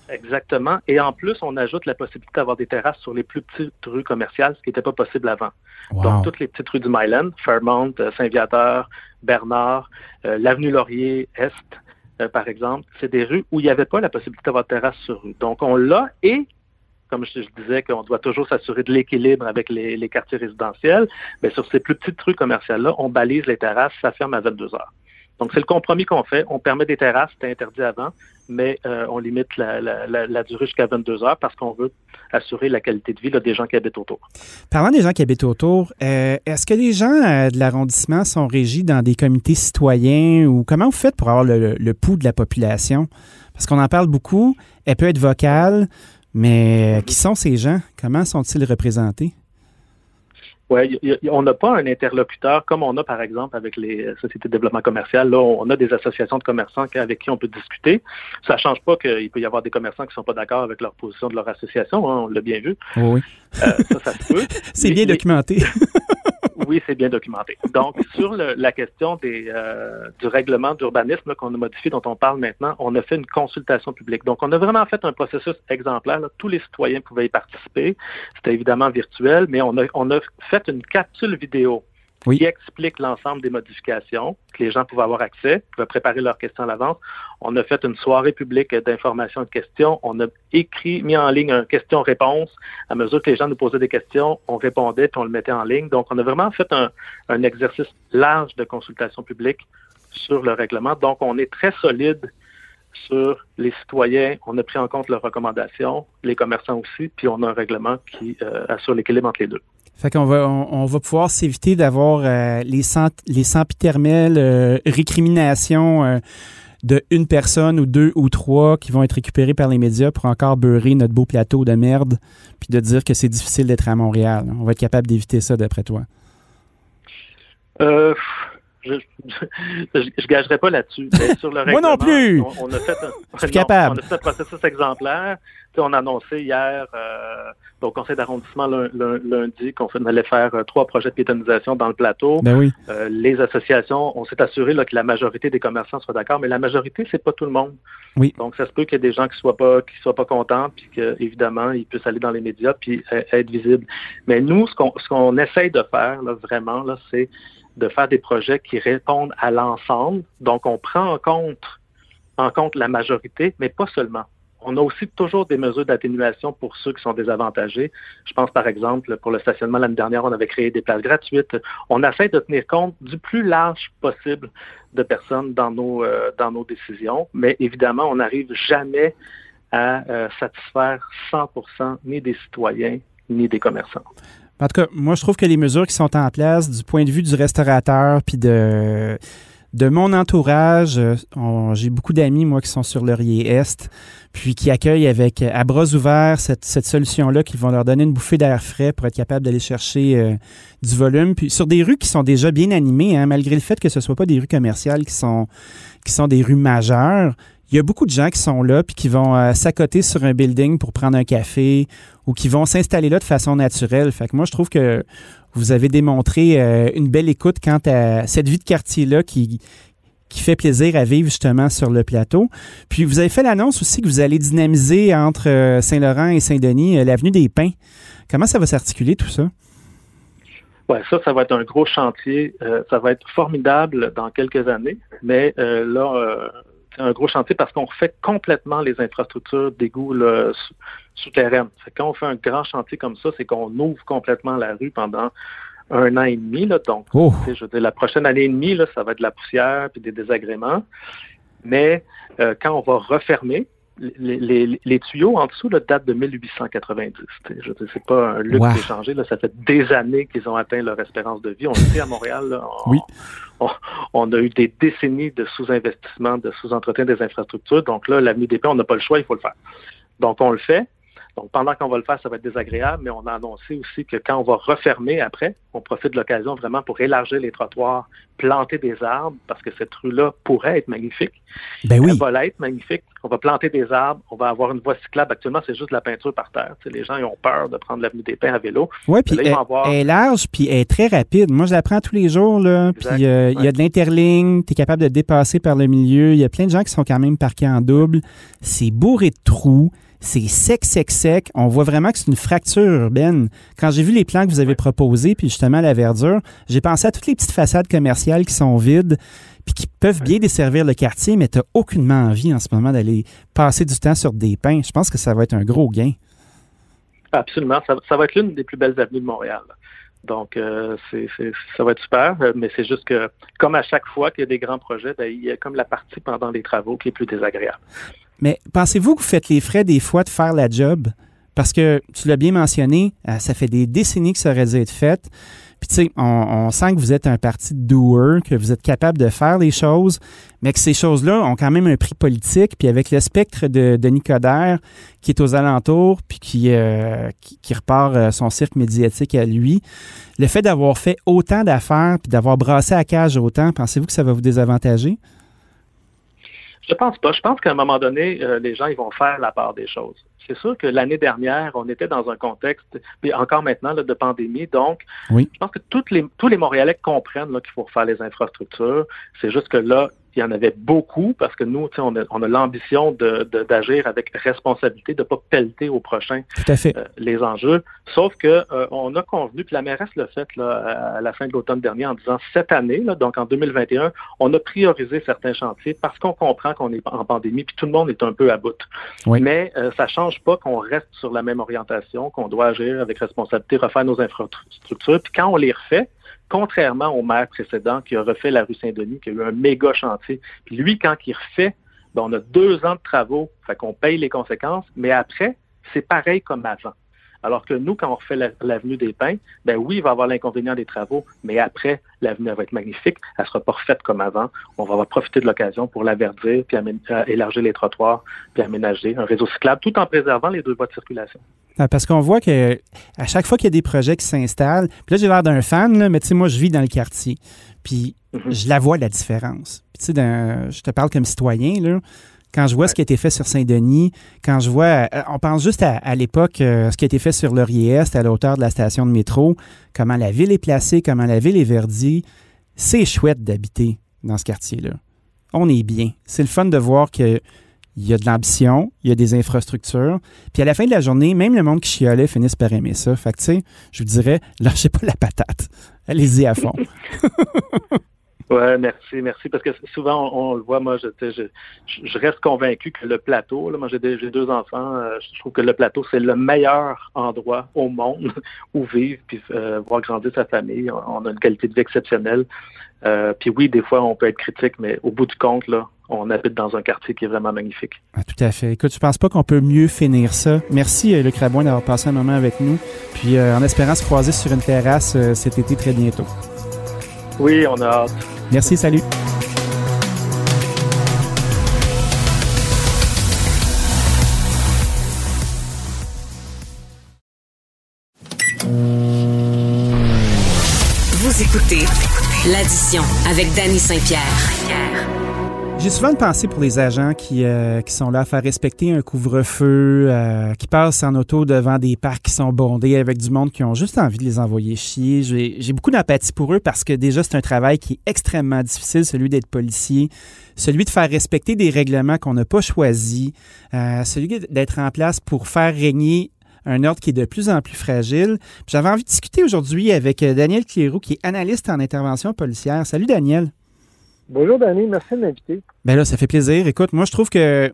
Exactement. Et en plus, on ajoute la possibilité d'avoir des terrasses sur les plus petites rues commerciales, ce qui n'était pas possible avant. Wow. Donc, toutes les petites rues du Myland, Fairmont, euh, Saint-Viateur, Bernard, euh, l'avenue Laurier, Est, euh, par exemple, c'est des rues où il n'y avait pas la possibilité d'avoir de terrasse sur rue. Donc, on l'a et, comme je, disais, qu'on doit toujours s'assurer de l'équilibre avec les, quartiers résidentiels, mais sur ces plus petites rues commerciales-là, on balise les terrasses, ça ferme à 22 heures. Donc, c'est le compromis qu'on fait. On permet des terrasses, c'était interdit avant, mais euh, on limite la, durée jusqu'à 22 heures parce qu'on veut assurer la qualité de vie des gens qui habitent autour. Parlant des gens qui habitent autour, euh, est-ce que les gens euh, de l'arrondissement sont régis dans des comités citoyens ou comment vous faites pour avoir le- le pouls de la population? Parce qu'on en parle beaucoup, elle peut être vocale, mais euh, qui sont ces gens? Comment sont-ils représentés? Oui, on n'a pas un interlocuteur comme on a, par exemple, avec les euh, sociétés de développement commercial. Là, on a des associations de commerçants avec qui on peut discuter. Ça ne change pas qu'il peut y avoir des commerçants qui ne sont pas d'accord avec leur position de leur association. hein, on l'a bien vu. Oui, Euh, ça, ça se peut. c'est bien mais- documenté. Oui, c'est bien documenté. Donc, sur le- la question des, euh, du règlement d'urbanisme qu'on a modifié, dont on parle maintenant, on a fait une consultation publique. Donc, on a vraiment fait un processus exemplaire. là. Tous les citoyens pouvaient y participer. C'était évidemment virtuel, mais on a, on a fait une capsule vidéo Oui. qui explique l'ensemble des modifications, que les gens pouvaient avoir accès, pouvaient préparer leurs questions à l'avance. On a fait une soirée publique d'information et de questions. On a écrit, mis en ligne un question-réponse. À mesure que les gens nous posaient des questions, on répondait puis on le mettait en ligne. Donc, on a vraiment fait un, exercice large de consultation publique sur le règlement. Donc, on est très solide sur les citoyens. On a pris en compte leurs recommandations, les commerçants aussi, puis on a un règlement qui euh, assure l'équilibre entre les deux. Fait qu'on va, on, on va pouvoir s'éviter d'avoir euh, les, sans, les sempiternelles euh, récriminations euh, de une personne ou deux ou trois qui vont être récupérées par les médias pour encore beurrer notre beau plateau de merde puis de dire que c'est difficile d'être à Montréal. On va être capable d'éviter ça d'après toi. Euh, je, je, je gagerai pas là-dessus. Mais sur le Moi non plus! On, on a fait un, non. On a fait un processus exemplaire. On a annoncé hier euh, au conseil d'arrondissement lun- lun- lundi qu'on allait faire euh, trois projets de piétonisation dans le plateau. Ben oui. Euh, les associations, on s'est assuré là, que la majorité des commerçants soient d'accord, mais la majorité, c'est pas tout le monde. Oui. Donc, ça se peut qu'il y ait des gens qui soient pas qui soient pas contents, puis qu'évidemment, ils puissent aller dans les médias puis euh, être visibles. Mais nous, ce qu'on ce qu'on essaye de faire, là, vraiment, là, c'est de faire des projets qui répondent à l'ensemble. Donc, on prend en compte en compte la majorité, mais pas seulement. On a aussi toujours des mesures d'atténuation pour ceux qui sont désavantagés. Je pense par exemple, pour le stationnement l'année dernière, on avait créé des places gratuites. On essaie de tenir compte du plus large possible de personnes dans nos, euh, dans nos décisions, mais évidemment, on n'arrive jamais à euh, satisfaire 100% ni des citoyens ni des commerçants. En tout cas, moi, je trouve que les mesures qui sont en place du point de vue du restaurateur puis de, de mon entourage, euh, j'ai beaucoup d'amis, moi, qui sont sur Laurier Est, puis qui accueillent avec à bras ouverts cette, solution-là, qui vont leur donner une bouffée d'air frais pour être capable d'aller chercher euh, du volume. Puis sur des rues qui sont déjà bien animées, hein, malgré le fait que ce ne soit pas des rues commerciales qui sont des rues majeures, il y a beaucoup de gens qui sont là puis qui vont euh, s'accoter sur un building pour prendre un café ou qui vont s'installer là de façon naturelle. Fait que moi, je trouve que vous avez démontré euh, une belle écoute quant à cette vie de quartier-là qui, qui fait plaisir à vivre justement sur le plateau. Puis vous avez fait l'annonce aussi que vous allez dynamiser entre euh, Saint-Laurent et Saint-Denis euh, l'avenue des Pins. Comment ça va s'articuler tout ça? Oui, ça, ça va être un gros chantier. Ça va être formidable dans quelques années, mais là, un gros chantier parce qu'on refait complètement les infrastructures d'égout souterraines. Quand on fait un grand chantier comme ça, c'est qu'on ouvre complètement la rue pendant un an et demi. Là, donc, oh. je veux dire, la prochaine année et demie, là, ça va être de la poussière puis des désagréments. Mais euh, quand on va refermer, les, les, tuyaux en dessous là, datent de 1890. Je c'est pas un luxe wow. changé. Là, ça fait des années qu'ils ont atteint leur espérance de vie. On le sait à Montréal, on, oui. on, a eu des décennies de sous-investissement, de sous-entretien des infrastructures. Donc là, l'avenue des Pays, on n'a pas le choix, il faut le faire. Donc on le fait. Donc, pendant qu'on va le faire, ça va être désagréable, mais on a annoncé aussi que quand on va refermer après, on profite de l'occasion vraiment pour élargir les trottoirs, planter des arbres, parce que cette rue-là pourrait être magnifique. Ben oui. Elle va être magnifique. On va planter des arbres, on va avoir une voie cyclable. Actuellement, c'est juste de la peinture par terre. les gens ils ont peur de prendre l'avenue des Pins à vélo. Oui, puis elle, est large, puis elle est très rapide. Moi, je la prends tous les jours, là. Puis euh, il y a de l'interligne, tu es capable de dépasser par le milieu. Il y a plein de gens qui sont quand même parqués en double. C'est bourré de trous. C'est sec, sec, sec. On voit vraiment que c'est une fracture urbaine. Quand j'ai vu les plans que vous avez proposés, puis justement la verdure, j'ai pensé à toutes les petites façades commerciales qui sont vides, puis qui peuvent bien desservir le quartier, mais tu n'as aucunement envie en ce moment d'aller passer du temps sur des pins. Je pense que ça va être un gros gain. Absolument. Ça, va être l'une des plus belles avenues de Montréal. Donc, euh, c'est, ça va être super, euh, mais c'est juste que, comme à chaque fois qu'il y a des grands projets, ben, il y a comme la partie pendant les travaux qui est plus désagréable. Mais pensez-vous que vous faites les frais des fois de faire la job? Parce que tu l'as bien mentionné, euh, ça fait des décennies que ça aurait dû être fait. Puis tu sais, on, sent que vous êtes un parti de doer, que vous êtes capable de faire les choses, mais que ces choses-là ont quand même un prix politique. Puis avec le spectre de Denis Coderre qui est aux alentours, puis qui, euh, qui, repart euh, son cirque médiatique à lui, le fait d'avoir fait autant d'affaires puis d'avoir brassé à cage autant, pensez-vous que ça va vous désavantager? Je pense pas. Je pense qu'à un moment donné, euh, les gens vont faire la part des choses. C'est sûr que l'année dernière, on était dans un contexte, puis encore maintenant, de pandémie. Donc, je pense que toutes les, tous les Montréalais comprennent qu'il faut refaire les infrastructures. C'est juste que là, il y en avait beaucoup parce que nous, on a, on a l'ambition d'agir de, avec responsabilité, de ne pas pelleter au prochain euh, les enjeux. Sauf que euh, on a convenu, puis la mairesse l'a fait là, à la fin de l'automne dernier en disant cette année, là, donc en 2021, on a priorisé certains chantiers parce qu'on comprend qu'on est en pandémie, puis tout le monde est un peu à bout. Mais euh, ça change pas qu'on reste sur la même orientation, qu'on doit agir avec responsabilité, refaire nos infrastructures. Puis quand on les refait, contrairement au maire précédent qui a refait la rue Saint-Denis, qui a eu un méga chantier. Puis lui, quand il refait, ben, on a deux ans de travaux, fait qu'on paye les conséquences, mais après, c'est pareil comme avant. Alors que nous, quand on refait l'avenue des Pins, ben oui, il va y avoir l'inconvénient des travaux, mais après, l'avenue va être magnifique. Elle sera pas refaite comme avant. On va profiter de l'occasion pour la verdir, puis euh, élargir les trottoirs, puis aménager un réseau cyclable, tout en préservant les deux voies de circulation. Ah, parce qu'on voit que à chaque fois qu'il y a des projets qui s'installent, puis là, j'ai l'air d'un fan, là, mais tu sais, moi, je vis dans le quartier, puis mm-hmm. je la vois, la différence. Puis tu sais, je te parle comme citoyen, là. Quand je vois ce qui a été fait sur Saint-Denis, quand je vois, euh, on pense juste à, l'époque, euh, ce qui a été fait sur Laurier-Est, à la hauteur de la station de métro, comment la ville est placée, comment la ville est verdie. C'est chouette d'habiter dans ce quartier-là. On est bien. C'est le fun de voir qu'il y a de l'ambition, il y a des infrastructures. Puis à la fin de la journée, même le monde qui chialait finisse par aimer ça. Fait que, tu sais, je vous dirais, lâchez pas la patate. Allez-y à fond. Oui, merci, merci. Parce que souvent, on, le voit, moi, je, je, je, reste convaincu que le plateau, là, moi j'ai deux enfants, euh, je trouve que le plateau, c'est le meilleur endroit au monde où vivre, puis euh, voir grandir sa famille. On, a une qualité de vie exceptionnelle. Euh, puis oui, des fois, on peut être critique, mais au bout du compte, là, on habite dans un quartier qui est vraiment magnifique. Ah, tout à fait. Écoute, je pense pas qu'on peut mieux finir ça? Merci, Luc Rabouin, d'avoir passé un moment avec nous. Puis en espérant se croiser sur une terrasse cet été très bientôt. Oui, on a hâte. Merci, salut. Vous écoutez l'addition avec Danny Saint-Pierre. J'ai souvent une pensée pour les agents qui, euh, qui sont là à faire respecter un couvre-feu, euh, qui passent en auto devant des parcs qui sont bondés avec du monde qui ont juste envie de les envoyer chier. J'ai beaucoup d'empathie pour eux parce que déjà, c'est un travail qui est extrêmement difficile, celui d'être policier, celui de faire respecter des règlements qu'on n'a pas choisis, euh, celui d'être en place pour faire régner un ordre qui est de plus en plus fragile. J'avais envie de discuter aujourd'hui avec Daniel Clérou, qui est analyste en intervention policière. Salut Daniel. Bonjour, Danny. Merci de m'inviter. Ben là, ça fait plaisir. Écoute, moi, je trouve que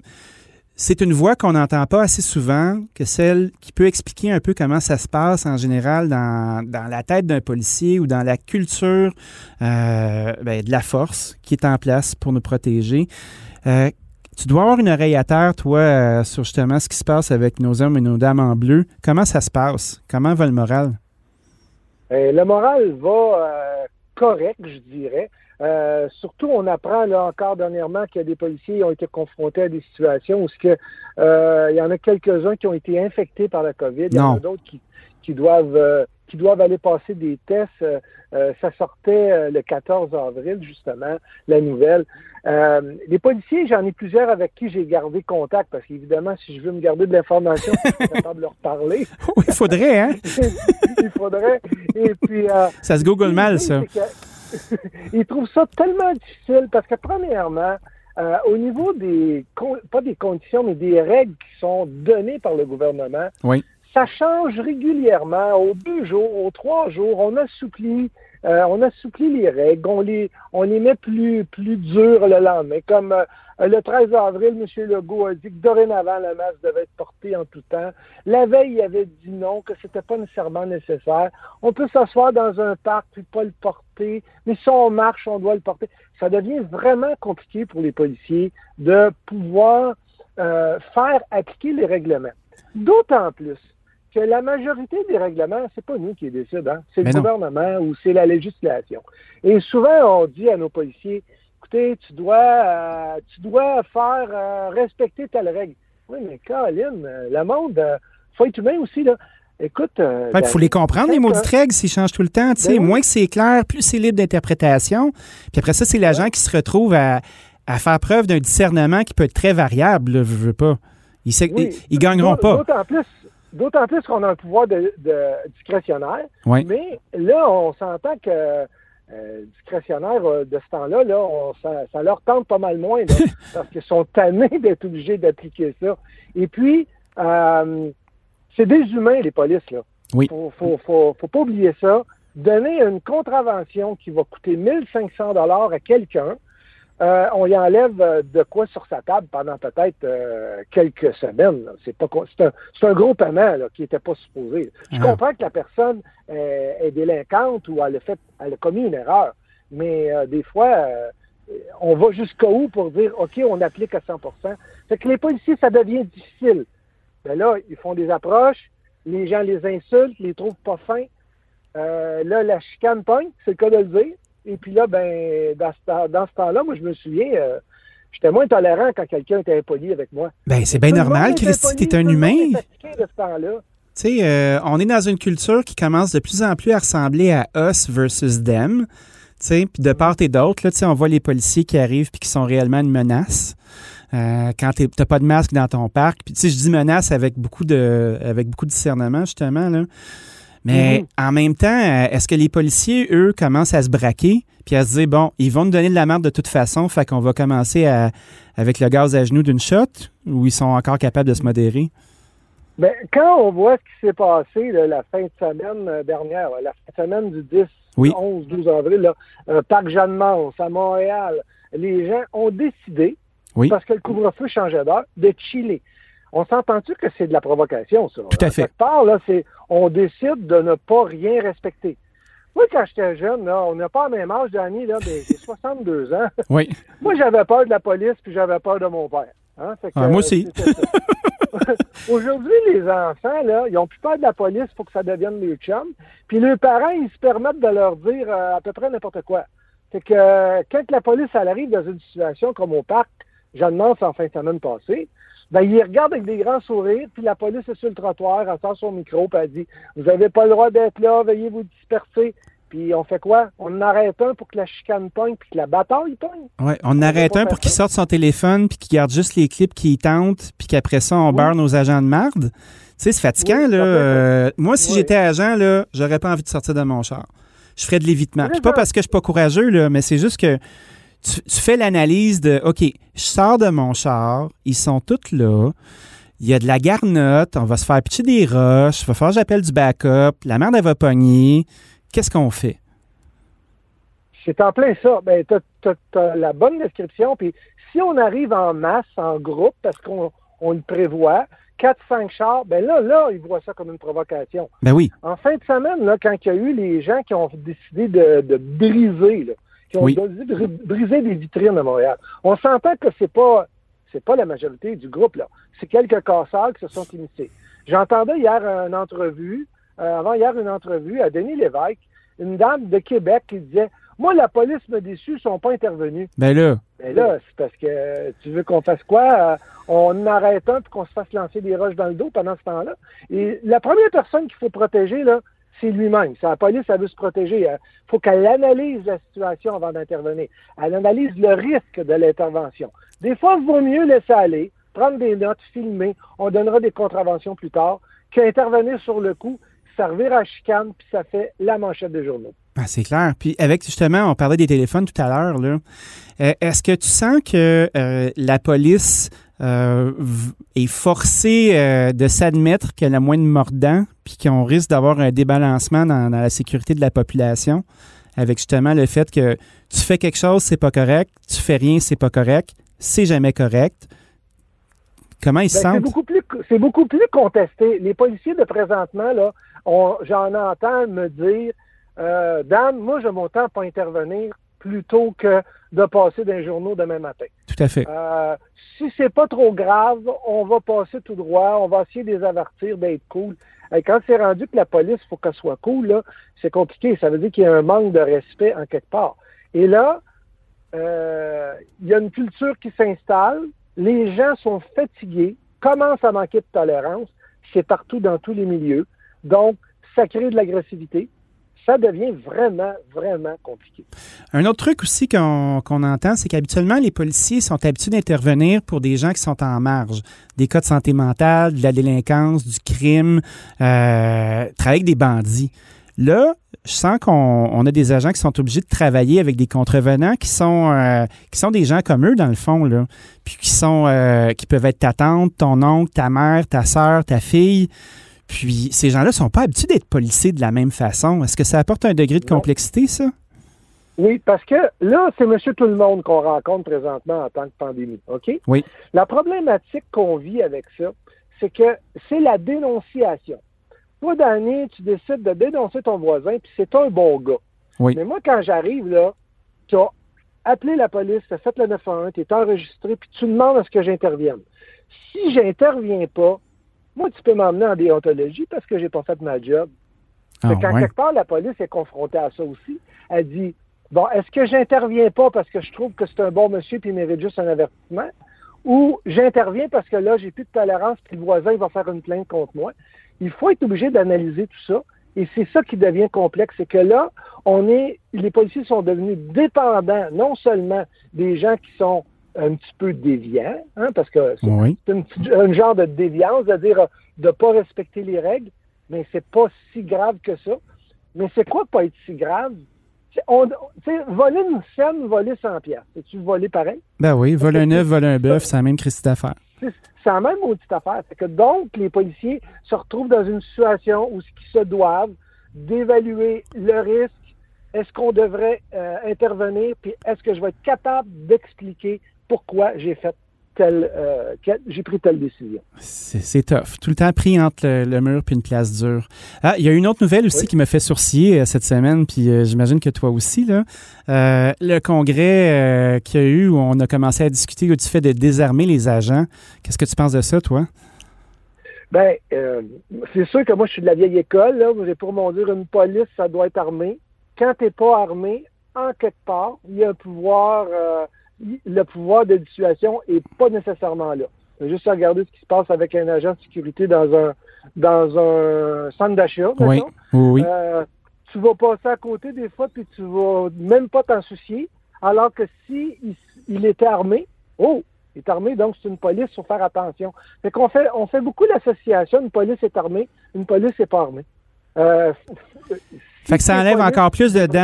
c'est une voix qu'on n'entend pas assez souvent, que celle qui peut expliquer un peu comment ça se passe en général dans, la tête d'un policier ou dans la culture euh, ben, de la force qui est en place pour nous protéger. Euh, tu dois avoir une oreille à terre, toi, euh, sur justement ce qui se passe avec nos hommes et nos dames en bleu. Comment ça se passe? Comment va le moral? le moral va correct, je dirais. Euh, surtout, on apprend là encore dernièrement qu'il y a des policiers qui ont été confrontés à des situations où que, euh, il y en a quelques-uns qui ont été infectés par la COVID. Il y en a d'autres qui, qui doivent euh, qui doivent aller passer des tests. ça sortait le 14 avril, justement, la nouvelle. les policiers, j'en ai plusieurs avec qui j'ai gardé contact, parce qu'évidemment, si je veux me garder de l'information, je suis capable de leur parler. Oui, il faudrait, hein? il faudrait. Et puis... ça se google mal, ça. ils trouvent ça tellement difficile parce que, premièrement, euh, au niveau des, pas des conditions, mais des règles qui sont données par le gouvernement, ça change régulièrement. Aux deux jours, aux trois jours, on assouplit, euh, on assouplit les règles, on les, on les met plus, plus dures le lendemain. Comme euh, le 13 avril, M. Legault a dit que dorénavant, le masque devait être porté en tout temps. La veille, il avait dit non, que c'était pas nécessairement nécessaire. On peut s'asseoir dans un parc puis pas le porter, mais si on marche, on doit le porter. Ça devient vraiment compliqué pour les policiers de pouvoir euh, faire appliquer les règlements. D'autant plus que la majorité des règlements, c'est pas nous qui les décident, hein. c'est le gouvernement ou c'est la législation. Et souvent, on dit à nos policiers, écoutez, tu dois, euh, tu dois faire euh, respecter telle règle. Oui, mais Caroline, euh, le monde, faut être humain aussi, là. Écoute. il faut les comprendre, les maudites règles, s'ils changent tout le temps. Tu sais, ben Moins que c'est clair, plus c'est libre d'interprétation. Puis après ça, c'est l'agent qui se retrouve à, faire preuve d'un discernement qui peut être très variable, je veux pas. Ils ne gagneront pas. D'autant plus, D'autant plus qu'on a un pouvoir de, discrétionnaire. Mais là, on s'entend que euh, discrétionnaire euh, de ce temps-là, là, ça, leur tente pas mal moins parce qu'ils sont tannés d'être obligés d'appliquer ça. Et puis, euh, c'est des humains, les polices. Là. Oui. Faut, faut, faut, pas oublier ça. Donner une contravention qui va coûter 1500 dollars à quelqu'un, euh, on y enlève euh, de quoi sur sa table pendant peut-être euh, quelques semaines. C'est pas c'est un, un, gros paiement là, qui n'était pas supposé. Je ah. comprends que la personne est délinquante ou elle a fait elle a commis une erreur, mais des fois on va jusqu'au où pour dire OK, on applique à 100% Fait que les policiers, ça devient difficile. Mais là, ils font des approches, les gens les insultent, les trouvent pas fins. là, la chicane pointe, c'est le cas de le dire. Et puis là, ben, dans ce, temps-là, moi, je me souviens, euh, j'étais moins tolérant quand quelqu'un était impoli avec moi. Ben, c'est bien normal, Christy, t'es un humain. Tu sais, euh, on est dans une culture qui commence de plus en plus à ressembler à us versus them. Puis de part et d'autre, là, on voit les policiers qui arrivent puis qui sont réellement une menace. Euh, quand tu n'as pas de masque dans ton parc. Puis, tu sais, je dis menace avec beaucoup de, avec beaucoup de discernement, justement. Là. Mais mhm. en même temps, euh, est-ce que les policiers, eux, commencent à se braquer puis à se dire, bon, ils vont nous donner de la merde de toute façon, fait qu'on va commencer à, avec le gaz à genoux d'une shot ou ils sont encore capables de se modérer? Bien, quand on voit ce qui s'est passé la fin de semaine euh, dernière, la fin de semaine du 10, 11, 12 avril, là, euh, Parc Jeanne-Mance, à Montréal, les gens ont décidé, parce que le couvre-feu changeait d'heure, de chiller. On s'entend-tu que c'est de la provocation, ça? Tout à fait. part, là, c'est on décide de ne pas rien respecter. Moi, quand j'étais jeune, là, on n'a pas le même âge, Danny, là, mais j'ai 62 ans. Oui. moi, j'avais peur de la police, puis j'avais peur de mon père. Hein? Ah, moi aussi. Aujourd'hui, les enfants, là, ils n'ont plus peur de la police, faut que ça devienne les chums. Puis les parents, ils se permettent de leur dire euh, à peu près n'importe quoi. C'est que euh, quand la police elle arrive dans une situation comme au parc, demande en fin de semaine passée, ben, il regarde avec des grands sourires, puis la police est sur le trottoir, elle sort son micro, puis elle dit Vous n'avez pas le droit d'être là, veuillez vous disperser. Puis on fait quoi? On arrête un pour que la chicane pogne puis que la bataille pogne. Oui, on, arrête un pour qu'il sorte son téléphone puis qu'il garde juste les clips qui tentent puis qu'après ça, on barre nos agents de marde. Tu sais, c'est fatigant, là. Euh, moi, si j'étais agent, là, j'aurais pas envie de sortir de mon char. Je ferais de l'évitement. Puis pas parce que je suis pas courageux, là, mais c'est juste que tu, fais l'analyse de OK, je sors de mon char, ils sont tous là. Il y a de la garnotte, on va se faire pitcher des roches, il va falloir j'appelle du backup, la merde, elle va pogner qu'est-ce qu'on fait? C'est en plein ça. Ben, tu as, la bonne description. Puis si on arrive en masse, en groupe, parce qu'on le prévoit, 4-5 chars, ben là, là, ils voient ça comme une provocation. Ben oui. En fin de semaine, là, quand il y a eu les gens qui ont décidé de, briser, là, qui ont briser des vitrines à Montréal, on s'entend que c'est pas c'est pas la majorité du groupe, là. C'est quelques casseurs qui se sont initiés. J'entendais hier une entrevue euh, avant hier une entrevue à Denis Lévesque, une dame de Québec qui disait Moi, la police me déçu, ils sont pas intervenus. Ben là. Ben là, c'est parce que tu veux qu'on fasse quoi? Euh, on arrête un puis qu'on se fasse lancer des roches dans le dos pendant ce temps-là. Et la première personne qu'il faut protéger, là, c'est lui-même. La police, elle veut se protéger. Il euh, faut qu'elle analyse la situation avant d'intervenir. Elle analyse le risque de l'intervention. Des fois, il vaut mieux laisser aller, prendre des notes, filmer. On donnera des contraventions plus tard qu'intervenir sur le coup servir à chicane, puis ça fait la manchette des journaux. Ah, c'est clair. Puis avec justement, on parlait des téléphones tout à l'heure. Euh, est-ce que tu sens que euh, la police euh, est forcée de s'admettre qu'elle a moins de mordants, puis qu'on risque d'avoir un débalancement dans, la sécurité de la population, avec justement le fait que tu fais quelque chose, c'est pas correct, tu fais rien, c'est pas correct, c'est jamais correct. Comment ils se ben, sentent? C'est beaucoup, plus contesté. Les policiers de présentement, là, j'en entends me dire, euh, Dan, moi, je m'entends pas intervenir plutôt que de passer d'un journaux demain matin. Tout à fait. Euh, si c'est pas trop grave, on va passer tout droit, on va essayer de les avertir d'être cool. Et quand c'est rendu que la police, faut qu'elle soit cool, c'est compliqué. Ça veut dire qu'il y a un manque de respect en quelque part. Et là, euh, il y a une culture qui s'installe, les gens sont fatigués, commencent à manquer de tolérance, c'est partout dans tous les milieux. Donc, ça crée de l'agressivité. Ça devient vraiment, vraiment compliqué. Un autre truc aussi qu'on entend, c'est qu'habituellement, les policiers sont habitués d'intervenir pour des gens qui sont en marge. Des cas de santé mentale, de la délinquance, du crime, euh, travailler avec des bandits. Là, je sens qu'on a des agents qui sont obligés de travailler avec des contrevenants qui sont euh, qui sont des gens comme eux dans le fond là, puis qui sont euh, qui peuvent être ta tante, ton oncle, ta mère, ta soeur, ta fille. Puis ces gens-là ne sont pas habitués d'être policiers de la même façon. Est-ce que ça apporte un degré de complexité, ça? Oui, parce que là, c'est monsieur tout le monde qu'on rencontre présentement en tant que pandémie, OK? Oui. La problématique qu'on vit avec ça, c'est que c'est la dénonciation. Toi, Danny, tu décides de dénoncer ton voisin, puis c'est un bon gars. Oui. Mais moi, quand j'arrive, là, tu as appelé la police, tu as fait le 911, tu es enregistré, puis tu demandes à ce que j'intervienne. Si j'interviens pas, moi, tu peux m'emmener en déontologie parce que j'ai pas fait ma job. Ah, quand quelque part, la police est confrontée à ça aussi. Elle dit Bon, est-ce que j'interviens pas parce que je trouve que c'est un bon monsieur puis il mérite juste un avertissement? Ou j'interviens parce que là, j'ai plus de tolérance puis le voisin va faire une plainte contre moi? Il faut être obligé d'analyser tout ça. Et c'est ça qui devient complexe, c'est que là, on est, les policiers sont devenus dépendants non seulement des gens qui sont un petit peu déviant, hein, parce que c'est un, genre de déviance, c'est-à-dire de ne pas respecter les règles, mais c'est pas si grave que ça. Mais c'est quoi pas être si grave? On, voler une scène, voler 100 pièces. C'est-tu voler pareil? Ben oui, voler un œuf, voler un bœuf, c'est la même Christie d'affaires. C'est la même maudite affaire. que donc, les policiers se retrouvent dans une situation où ce qu'ils se doivent d'évaluer le risque, est-ce qu'on devrait euh, intervenir, puis est-ce que je vais être capable d'expliquer pourquoi j'ai fait telle, euh, j'ai pris telle décision. C'est tough. Tout le temps pris entre le, mur puis une place dure. Ah, il y a une autre nouvelle aussi qui me fait sourciller euh, cette semaine, puis euh, j'imagine que toi aussi. Là. le congrès qu'il y a eu où on a commencé à discuter du fait de désarmer les agents. Qu'est-ce que tu penses de ça, toi? Ben, c'est sûr que moi, je suis de la vieille école. Là. Pour mon dire, une police, ça doit être armé. Quand tu n'es pas armé, en quelque part, il y a un pouvoir le pouvoir de dissuasion est pas nécessairement là. Juste regarder ce qui se passe avec un agent de sécurité dans un dans un centre d'achat. Oui, oui. Euh, tu vas passer à côté des fois, puis tu vas même pas t'en soucier. Alors que si il, était armé, oh, il est armé, donc c'est une police, il faut faire attention. Fait qu'on fait, on fait beaucoup l'association, une police est armée, une police n'est pas armée. Euh, fait que ça enlève encore plus de dents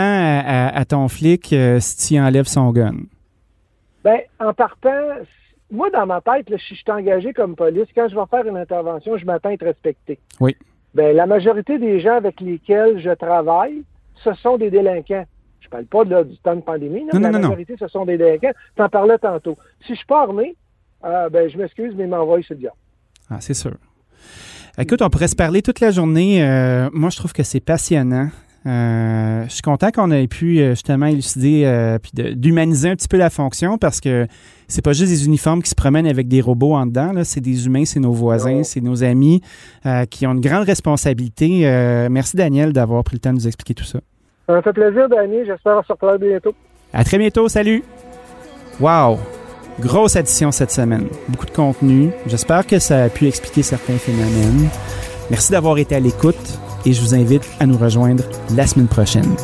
à, ton flic euh, si tu enlèves son gun. Ben, en partant, moi, dans ma tête, si je suis engagé comme police, quand je vais faire une intervention, je m'attends à être respecté. Oui. Ben, la majorité des gens avec lesquels je travaille, ce sont des délinquants. Je parle pas du temps de pandémie. Non, la majorité, ce sont des délinquants. Tu en parlais tantôt. Si je suis pas armé, euh, ben, je m'excuse, mais m'envoie ce diable. Ah, c'est sûr. Écoute, on pourrait se parler toute la journée. Euh, moi, je trouve que c'est passionnant. Euh, je suis content qu'on ait pu justement élucider puis d'humaniser un petit peu la fonction parce que c'est pas juste des uniformes qui se promènent avec des robots en dedans. C'est des humains, c'est nos voisins, c'est nos amis qui ont une grande responsabilité. merci Daniel d'avoir pris le temps de nous expliquer tout ça. Ça m'a fait plaisir, Dani. J'espère se retrouver bientôt. À très bientôt. Salut. Wow. Grosse addition cette semaine. Beaucoup de contenu. J'espère que ça a pu expliquer certains phénomènes. Merci d'avoir été à l'écoute et je vous invite à nous rejoindre la semaine prochaine.